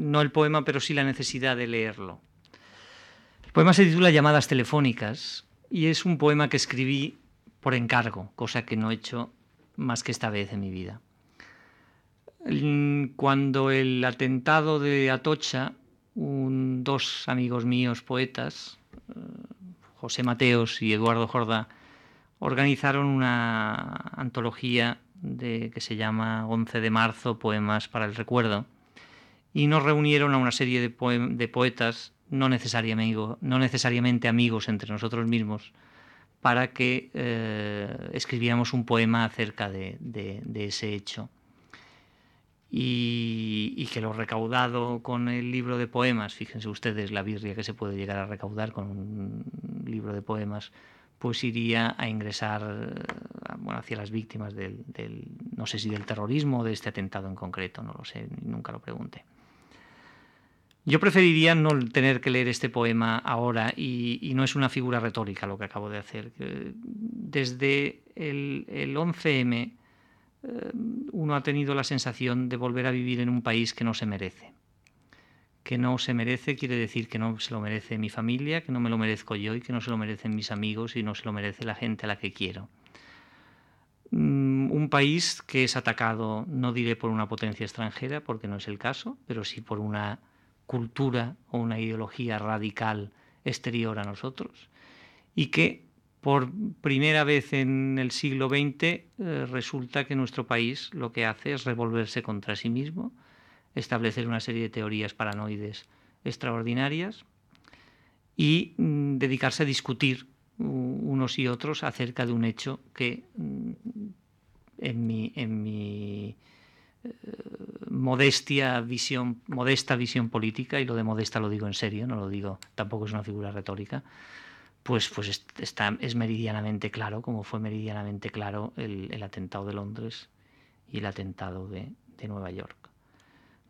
no el poema, pero sí la necesidad de leerlo. El poema se titula Llamadas telefónicas y es un poema que escribí por encargo, cosa que no he hecho más que esta vez en mi vida. Cuando el atentado de Atocha, dos amigos míos poetas, eh, José Mateos y Eduardo Jordá, organizaron una antología de, que se llama 11 de marzo, Poemas para el Recuerdo, y nos reunieron a una serie de, poetas, no necesariamente, amigos entre nosotros mismos, para que eh, escribiéramos un poema acerca de, ese hecho. Y, que lo recaudado con el libro de poemas, fíjense ustedes la birria que se puede llegar a recaudar con un libro de poemas, pues iría a ingresar bueno, hacia las víctimas del, del, no sé si del terrorismo o de este atentado en concreto, no lo sé, nunca lo pregunté. Yo preferiría no tener que leer este poema ahora y, no es una figura retórica lo que acabo de hacer. Desde el, 11M eh, uno ha tenido la sensación de volver a vivir en un país que no se merece. Que no se merece quiere decir que no se lo merece mi familia, que no me lo merezco yo y que no se lo merecen mis amigos y no se lo merece la gente a la que quiero. Mm, un país que es atacado, no diré por una potencia extranjera, porque no es el caso, pero sí por una cultura o una ideología radical exterior a nosotros y que por primera vez en el siglo XX eh, resulta que nuestro país lo que hace es revolverse contra sí mismo, establecer una serie de teorías paranoides extraordinarias y mm, dedicarse a discutir unos y otros acerca de un hecho que mm, en mi, en mi modestia visión, modesta visión política, y lo de modesta lo digo en serio, no lo digo, tampoco es una figura retórica, pues, pues está, es meridianamente claro, como fue meridianamente claro el, atentado de Londres y el atentado de, de Nueva York.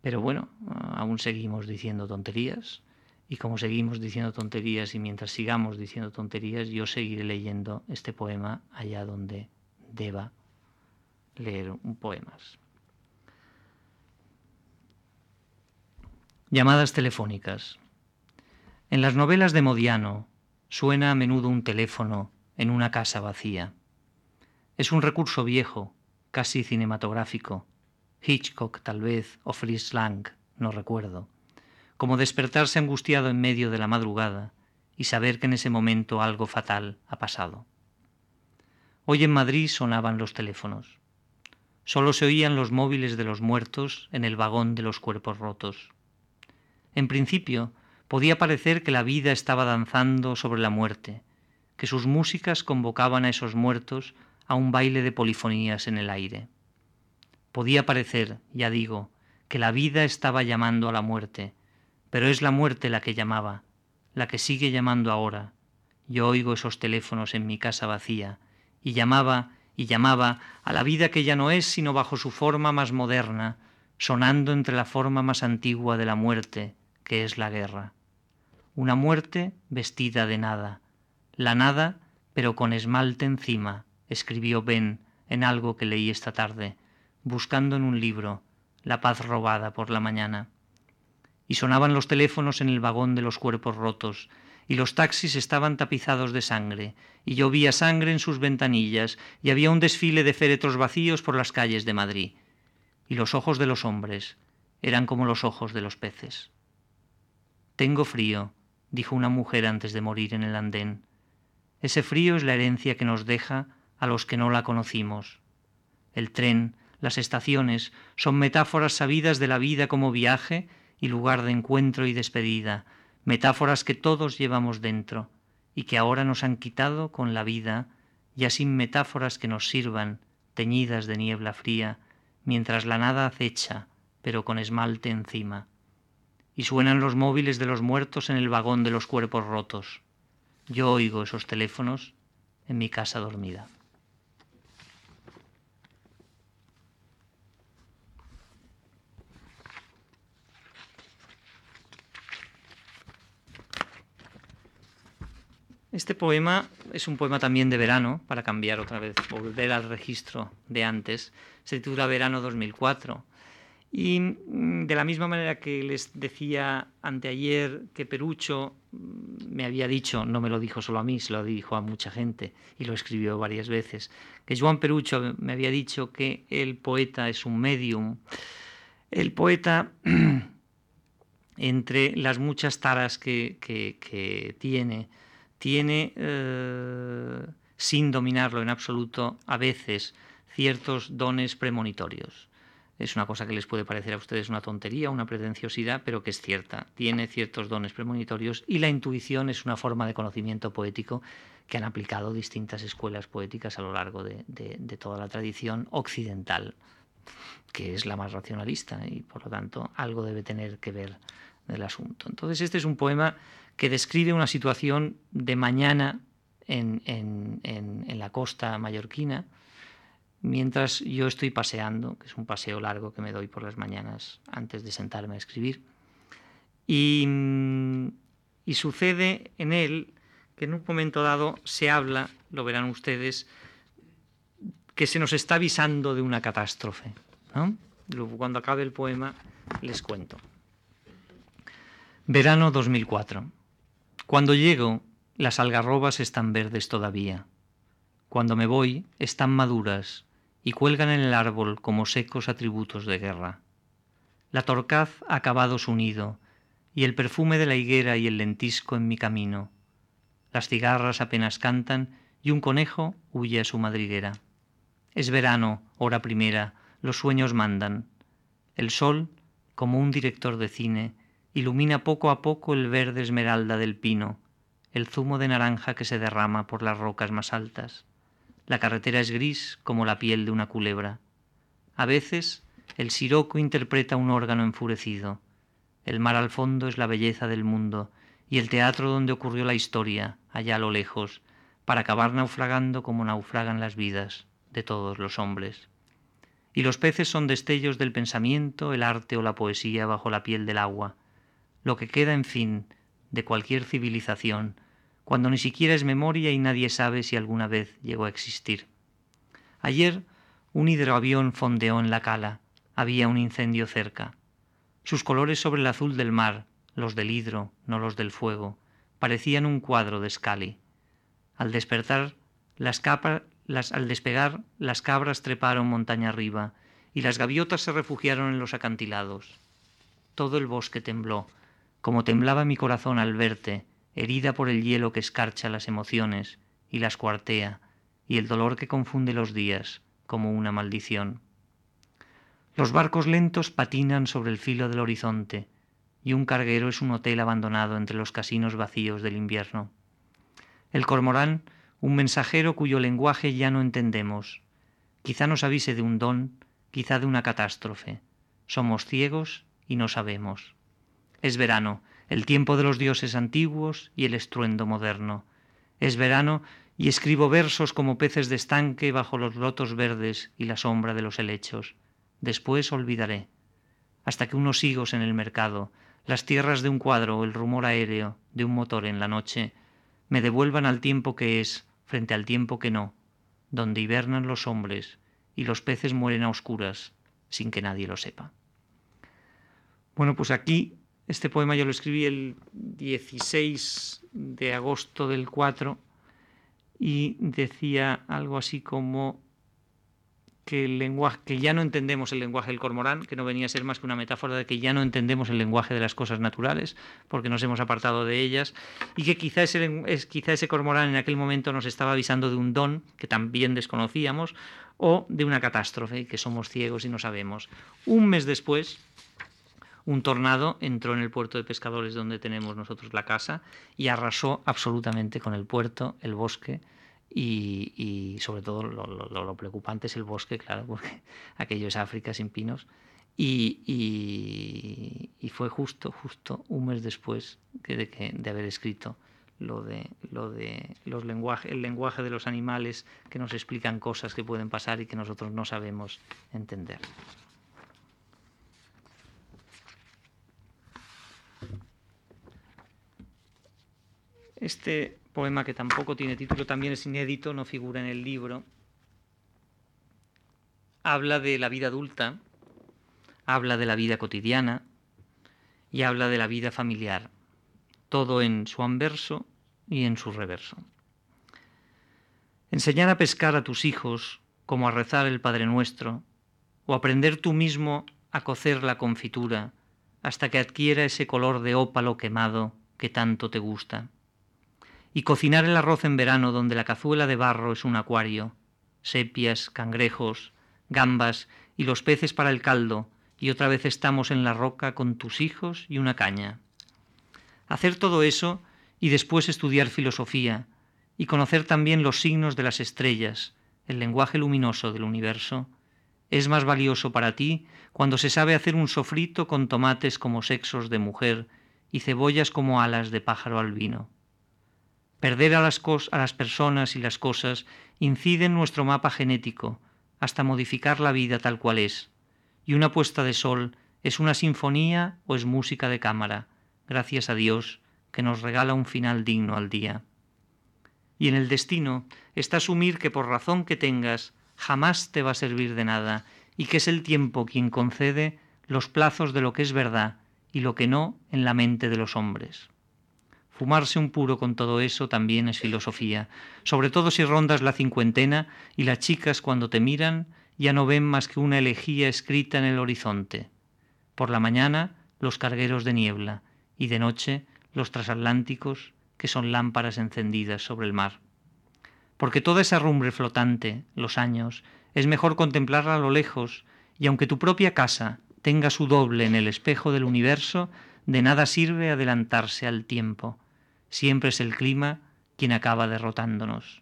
Pero bueno, aún seguimos diciendo tonterías, y como seguimos diciendo tonterías y mientras sigamos diciendo tonterías, yo seguiré leyendo este poema allá donde deba leer un poemas. Llamadas telefónicas. En las novelas de Modiano suena a menudo un teléfono en una casa vacía. Es un recurso viejo, casi cinematográfico. Hitchcock tal vez o Fritz Lang, no recuerdo. Como despertarse angustiado en medio de la madrugada y saber que en ese momento algo fatal ha pasado. Hoy en Madrid sonaban los teléfonos. Solo se oían los móviles de los muertos en el vagón de los cuerpos rotos. En principio, podía parecer que la vida estaba danzando sobre la muerte, que sus músicas convocaban a esos muertos a un baile de polifonías en el aire. Podía parecer, ya digo, que la vida estaba llamando a la muerte, pero es la muerte la que llamaba, la que sigue llamando ahora. Yo oigo esos teléfonos en mi casa vacía, y llamaba y llamaba a la vida que ya no es sino bajo su forma más moderna, sonando entre la forma más antigua de la muerte, que es la guerra. Una muerte vestida de nada. La nada, pero con esmalte encima, escribió Ben en algo que leí esta tarde, buscando en un libro La paz robada por la mañana. Y sonaban los teléfonos en el vagón de los cuerpos rotos, y los taxis estaban tapizados de sangre, y llovía sangre en sus ventanillas, y había un desfile de féretros vacíos por las calles de Madrid. Y los ojos de los hombres eran como los ojos de los peces. Tengo frío, dijo una mujer antes de morir en el andén. Ese frío es la herencia que nos deja a los que no la conocimos. El tren, las estaciones, son metáforas sabidas de la vida como viaje y lugar de encuentro y despedida, metáforas que todos llevamos dentro y que ahora nos han quitado con la vida, ya sin metáforas que nos sirvan, teñidas de niebla fría, mientras la nada acecha, pero con esmalte encima y suenan los móviles de los muertos en el vagón de los cuerpos rotos. Yo oigo esos teléfonos en mi casa dormida. Este poema es un poema también de verano, para cambiar otra vez, volver al registro de antes. Se titula Verano 2004 y mm, de la misma manera que les decía anteayer que Perucho mm, me había dicho, no me lo dijo solo a mí, se lo dijo a mucha gente y lo escribió varias veces, que Juan Perucho me había dicho que el poeta es un medium. El poeta, entre las muchas taras que, tiene, tiene, eh, sin dominarlo en absoluto, a veces ciertos dones premonitorios es una cosa que les puede parecer a ustedes una tontería, una pretenciosidad, pero que es cierta. Tiene ciertos dones premonitorios y la intuición es una forma de conocimiento poético que han aplicado distintas escuelas poéticas a lo largo de, toda la tradición occidental, que es la más racionalista y por lo tanto algo debe tener que ver del asunto. Entonces este es un poema que describe una situación de mañana en, en la costa mallorquina, mientras yo estoy paseando, que es un paseo largo que me doy por las mañanas antes de sentarme a escribir. Y, mm, y sucede en él que en un momento dado se habla, lo verán ustedes, que se nos está avisando de una catástrofe. Cuando acabe el poema les cuento. Verano 2004. Cuando llego, las algarrobas están verdes todavía. Cuando me voy, están maduras y cuelgan en el árbol como secos atributos de guerra. La torcaz ha acabado su nido, y el perfume de la higuera y el lentisco en mi camino. Las cigarras apenas cantan y un conejo huye a su madriguera. Es verano, hora primera, los sueños mandan. El sol, como un director de cine, ilumina poco a poco el verde esmeralda del pino, el zumo de naranja que se derrama por las rocas más altas. La carretera es gris como la piel de una culebra. A veces el siroco interpreta un órgano enfurecido. El mar al fondo es la belleza del mundo y el teatro donde ocurrió la historia, allá a lo lejos, para acabar naufragando como naufragan las vidas de todos los hombres. Y los peces son destellos del pensamiento, el arte o la poesía bajo la piel del agua, lo que queda, en fin, de cualquier civilización, cuando ni siquiera es memoria y nadie sabe si alguna vez llegó a existir. Ayer un hidroavión fondeó en la cala, había un incendio cerca. Sus colores sobre el azul del mar, los del hidro, no los del fuego, parecían un cuadro de Scali. Al despertar, las, al despegar, las cabras treparon montaña arriba y las gaviotas se refugiaron en los acantilados. Todo el bosque tembló, como temblaba mi corazón al verte, herida por el hielo que escarcha las emociones y las cuartea, y el dolor que confunde los días como una maldición. Los barcos lentos patinan sobre el filo del horizonte, y un carguero es un hotel abandonado entre los casinos vacíos del invierno. El cormorán un mensajero cuyo lenguaje ya no entendemos. Quizá nos avise de un don, quizá de una catástrofe. Somos ciegos y no sabemos. Es verano, el tiempo de los dioses antiguos y el estruendo moderno. Es verano y escribo versos como peces de estanque bajo los lotos verdes y la sombra de los helechos. Después olvidaré. Hasta que unos higos en el mercado, las tierras de un cuadro el rumor aéreo de un motor en la noche, me devuelvan al tiempo que es, frente al tiempo que no, donde hibernan los hombres y los peces mueren a oscuras sin que nadie lo sepa. Bueno, pues aquí este poema yo lo escribí el 16 de agosto del 4 y decía algo así como que el lenguaje, que ya no entendemos el lenguaje del cormorán, que no venía a ser más que una metáfora de que ya no entendemos el lenguaje de las cosas naturales, porque nos hemos apartado de ellas, y que quizá ese, quizá ese cormorán en aquel momento nos estaba avisando de un don que también desconocíamos, o de una catástrofe, que somos ciegos y no sabemos. Un mes después, un tornado entró en el puerto de pescadores donde tenemos nosotros la casa y arrasó absolutamente con el puerto, el bosque, y, sobre todo lo, preocupante es el bosque, claro, porque aquello es África sin pinos. Y, fue justo, justo un mes después de, de haber escrito lo de, lo de los lenguaje, el lenguaje de los animales que nos explican cosas que pueden pasar y que nosotros no sabemos entender. Este poema que tampoco tiene título, también es inédito, no figura en el libro. Habla de la vida adulta, habla de la vida cotidiana y habla de la vida familiar, todo en su anverso y en su reverso. Enseñar a pescar a tus hijos como a rezar el Padre Nuestro, o aprender tú mismo a cocer la confitura hasta que adquiera ese color de ópalo quemado que tanto te gusta y cocinar el arroz en verano donde la cazuela de barro es un acuario, sepias, cangrejos, gambas y los peces para el caldo, y otra vez estamos en la roca con tus hijos y una caña. Hacer todo eso y después estudiar filosofía y conocer también los signos de las estrellas, el lenguaje luminoso del universo, es más valioso para ti cuando se sabe hacer un sofrito con tomates como sexos de mujer y cebollas como alas de pájaro albino. Perder a las, a las personas y las cosas incide en nuestro mapa genético hasta modificar la vida tal cual es. Y una puesta de sol es una sinfonía o es música de cámara, gracias a Dios, que nos regala un final digno al día. Y en el destino está asumir que por razón que tengas, jamás te va a servir de nada, y que es el tiempo quien concede los plazos de lo que es verdad y lo que no en la mente de los hombres. Fumarse un puro con todo eso también es filosofía, sobre todo si rondas la cincuentena y las chicas cuando te miran ya no ven más que una elegía escrita en el horizonte. Por la mañana los cargueros de niebla y de noche los transatlánticos que son lámparas encendidas sobre el mar. Porque toda esa rumbre flotante, los años, es mejor contemplarla a lo lejos y aunque tu propia casa tenga su doble en el espejo del universo, de nada sirve adelantarse al tiempo. Siempre es el clima quien acaba derrotándonos.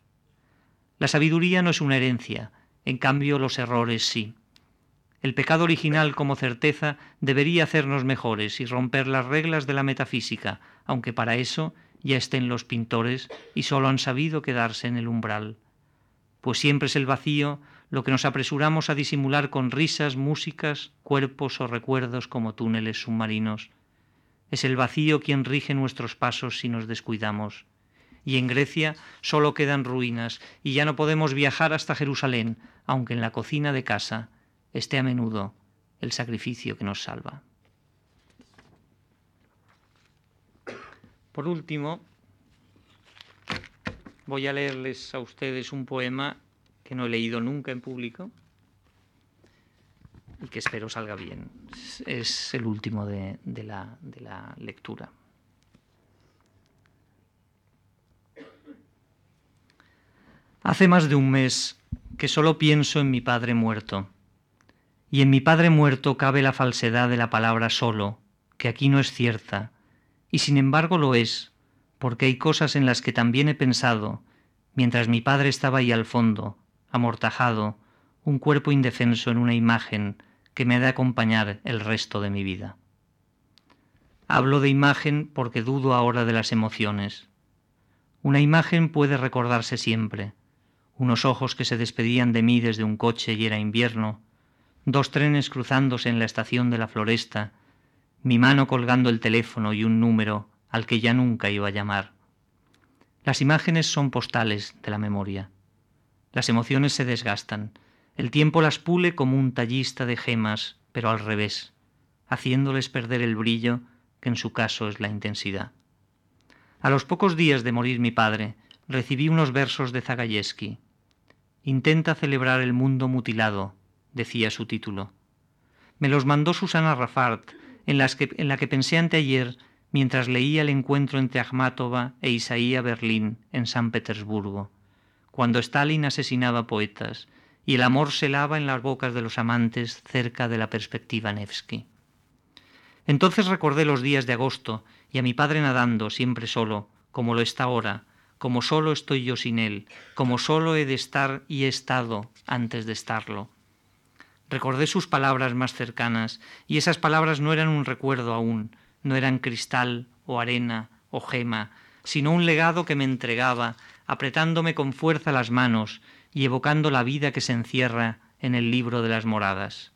La sabiduría no es una herencia, en cambio los errores sí. El pecado original como certeza debería hacernos mejores y romper las reglas de la metafísica, aunque para eso ya estén los pintores y solo han sabido quedarse en el umbral. Pues siempre es el vacío lo que nos apresuramos a disimular con risas, músicas, cuerpos o recuerdos como túneles submarinos. Es el vacío quien rige nuestros pasos si nos descuidamos. Y en Grecia solo quedan ruinas y ya no podemos viajar hasta Jerusalén, aunque en la cocina de casa esté a menudo el sacrificio que nos salva. Por último, voy a leerles a ustedes un poema que no he leído nunca en público y que espero salga bien. Es el último de, la, la lectura. Hace más de un mes que solo pienso en mi padre muerto. Y en mi padre muerto cabe la falsedad de la palabra solo, que aquí no es cierta, y sin embargo lo es, porque hay cosas en las que también he pensado, mientras mi padre estaba ahí al fondo, amortajado, un cuerpo indefenso en una imagen que me ha de acompañar el resto de mi vida. Hablo de imagen porque dudo ahora de las emociones. Una imagen puede recordarse siempre. Unos ojos que se despedían de mí desde un coche y era invierno, dos trenes cruzándose en la estación de la floresta, mi mano colgando el teléfono y un número al que ya nunca iba a llamar. Las imágenes son postales de la memoria. Las emociones se desgastan. El tiempo las pule como un tallista de gemas, pero al revés, haciéndoles perder el brillo que en su caso es la intensidad. A los pocos días de morir mi padre, recibí unos versos de Zagayevsky. Intenta celebrar el mundo mutilado, decía su título. Me los mandó Susana Rafart, en, las que, en la que pensé anteayer mientras leía el encuentro entre Akhmatova e Isaía Berlín en San Petersburgo cuando Stalin asesinaba poetas y el amor se lava en las bocas de los amantes cerca de la perspectiva Nevsky. Entonces recordé los días de agosto y a mi padre nadando siempre solo, como lo está ahora, como solo estoy yo sin él, como solo he de estar y he estado antes de estarlo. Recordé sus palabras más cercanas, y esas palabras no eran un recuerdo aún, no eran cristal o arena o gema, sino un legado que me entregaba apretándome con fuerza las manos y evocando la vida que se encierra en el libro de las moradas.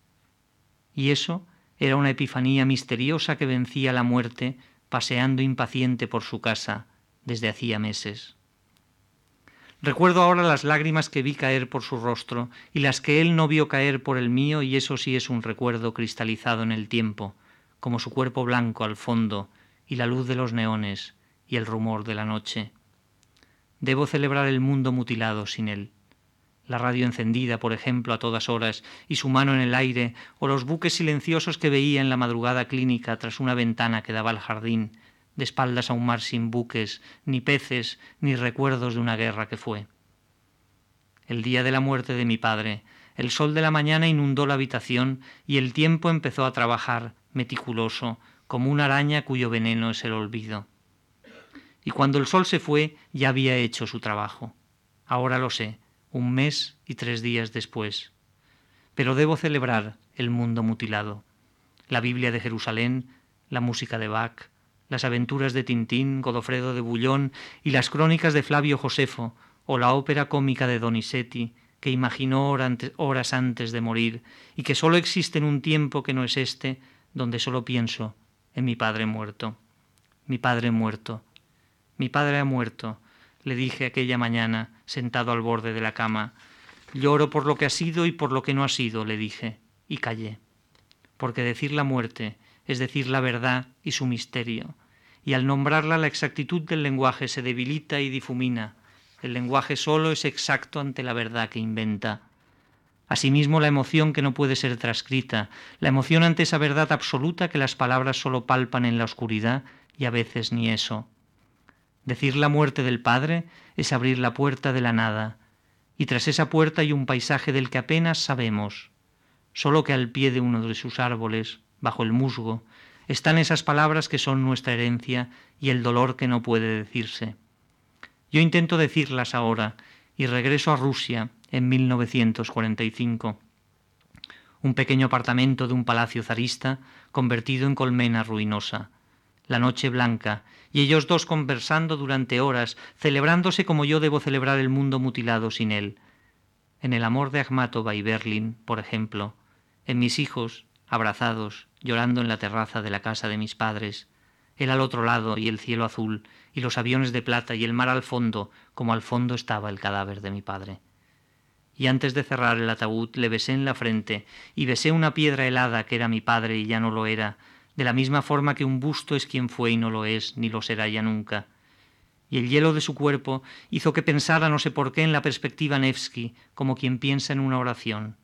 Y eso era una epifanía misteriosa que vencía la muerte paseando impaciente por su casa desde hacía meses. Recuerdo ahora las lágrimas que vi caer por su rostro y las que él no vio caer por el mío y eso sí es un recuerdo cristalizado en el tiempo, como su cuerpo blanco al fondo y la luz de los neones y el rumor de la noche. Debo celebrar el mundo mutilado sin él. La radio encendida, por ejemplo, a todas horas, y su mano en el aire, o los buques silenciosos que veía en la madrugada clínica tras una ventana que daba al jardín, de espaldas a un mar sin buques, ni peces, ni recuerdos de una guerra que fue. El día de la muerte de mi padre, el sol de la mañana inundó la habitación y el tiempo empezó a trabajar, meticuloso, como una araña cuyo veneno es el olvido y cuando el sol se fue ya había hecho su trabajo. Ahora lo sé, un mes y tres días después. Pero debo celebrar el mundo mutilado. La Biblia de Jerusalén, la música de Bach, las aventuras de Tintín, Godofredo de Bullón y las crónicas de Flavio Josefo, o la ópera cómica de Donizetti, que imaginó horas antes de morir y que sólo existe en un tiempo que no es este, donde solo pienso en mi padre muerto. mi padre muerto. Mi padre ha muerto, le dije aquella mañana, sentado al borde de la cama. Lloro por lo que ha sido y por lo que no ha sido, le dije, y callé. Porque decir la muerte es decir la verdad y su misterio, y al nombrarla la exactitud del lenguaje se debilita y difumina. El lenguaje solo es exacto ante la verdad que inventa. Asimismo, la emoción que no puede ser transcrita, la emoción ante esa verdad absoluta que las palabras solo palpan en la oscuridad y a veces ni eso. Decir la muerte del Padre es abrir la puerta de la nada, y tras esa puerta hay un paisaje del que apenas sabemos, solo que al pie de uno de sus árboles, bajo el musgo, están esas palabras que son nuestra herencia y el dolor que no puede decirse. Yo intento decirlas ahora y regreso a Rusia en 1945. Un pequeño apartamento de un palacio zarista convertido en colmena ruinosa. La noche blanca y ellos dos conversando durante horas, celebrándose como yo debo celebrar el mundo mutilado sin él. En el amor de Akhmatova y Berlin, por ejemplo, en mis hijos, abrazados, llorando en la terraza de la casa de mis padres, él al otro lado y el cielo azul, y los aviones de plata y el mar al fondo, como al fondo estaba el cadáver de mi padre. Y antes de cerrar el ataúd le besé en la frente, y besé una piedra helada que era mi padre y ya no lo era, de la misma forma que un busto es quien fue y no lo es, ni lo será ya nunca. Y el hielo de su cuerpo hizo que pensara no sé por qué en la perspectiva Nevsky, como quien piensa en una oración.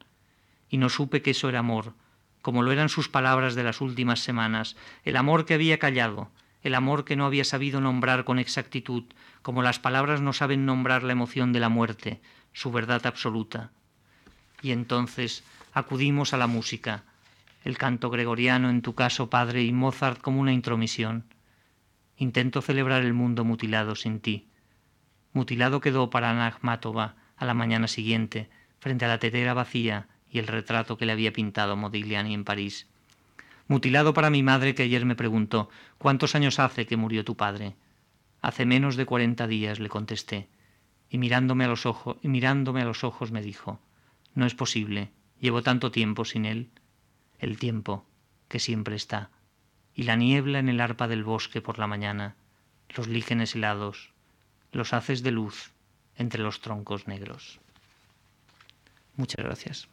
Y no supe que eso era amor, como lo eran sus palabras de las últimas semanas, el amor que había callado, el amor que no había sabido nombrar con exactitud, como las palabras no saben nombrar la emoción de la muerte, su verdad absoluta. Y entonces acudimos a la música, el canto gregoriano en tu caso, Padre, y Mozart como una intromisión. Intento celebrar el mundo mutilado sin ti. Mutilado quedó para Nagmatova a la mañana siguiente, frente a la tetera vacía y el retrato que le había pintado Modigliani en París. Mutilado para mi madre que ayer me preguntó ¿Cuántos años hace que murió tu padre? Hace menos de cuarenta días, le contesté, y mirándome a los ojos, y mirándome a los ojos me dijo No es posible, llevo tanto tiempo sin él el tiempo que siempre está, y la niebla en el arpa del bosque por la mañana, los lígenes helados, los haces de luz entre los troncos negros. Muchas gracias.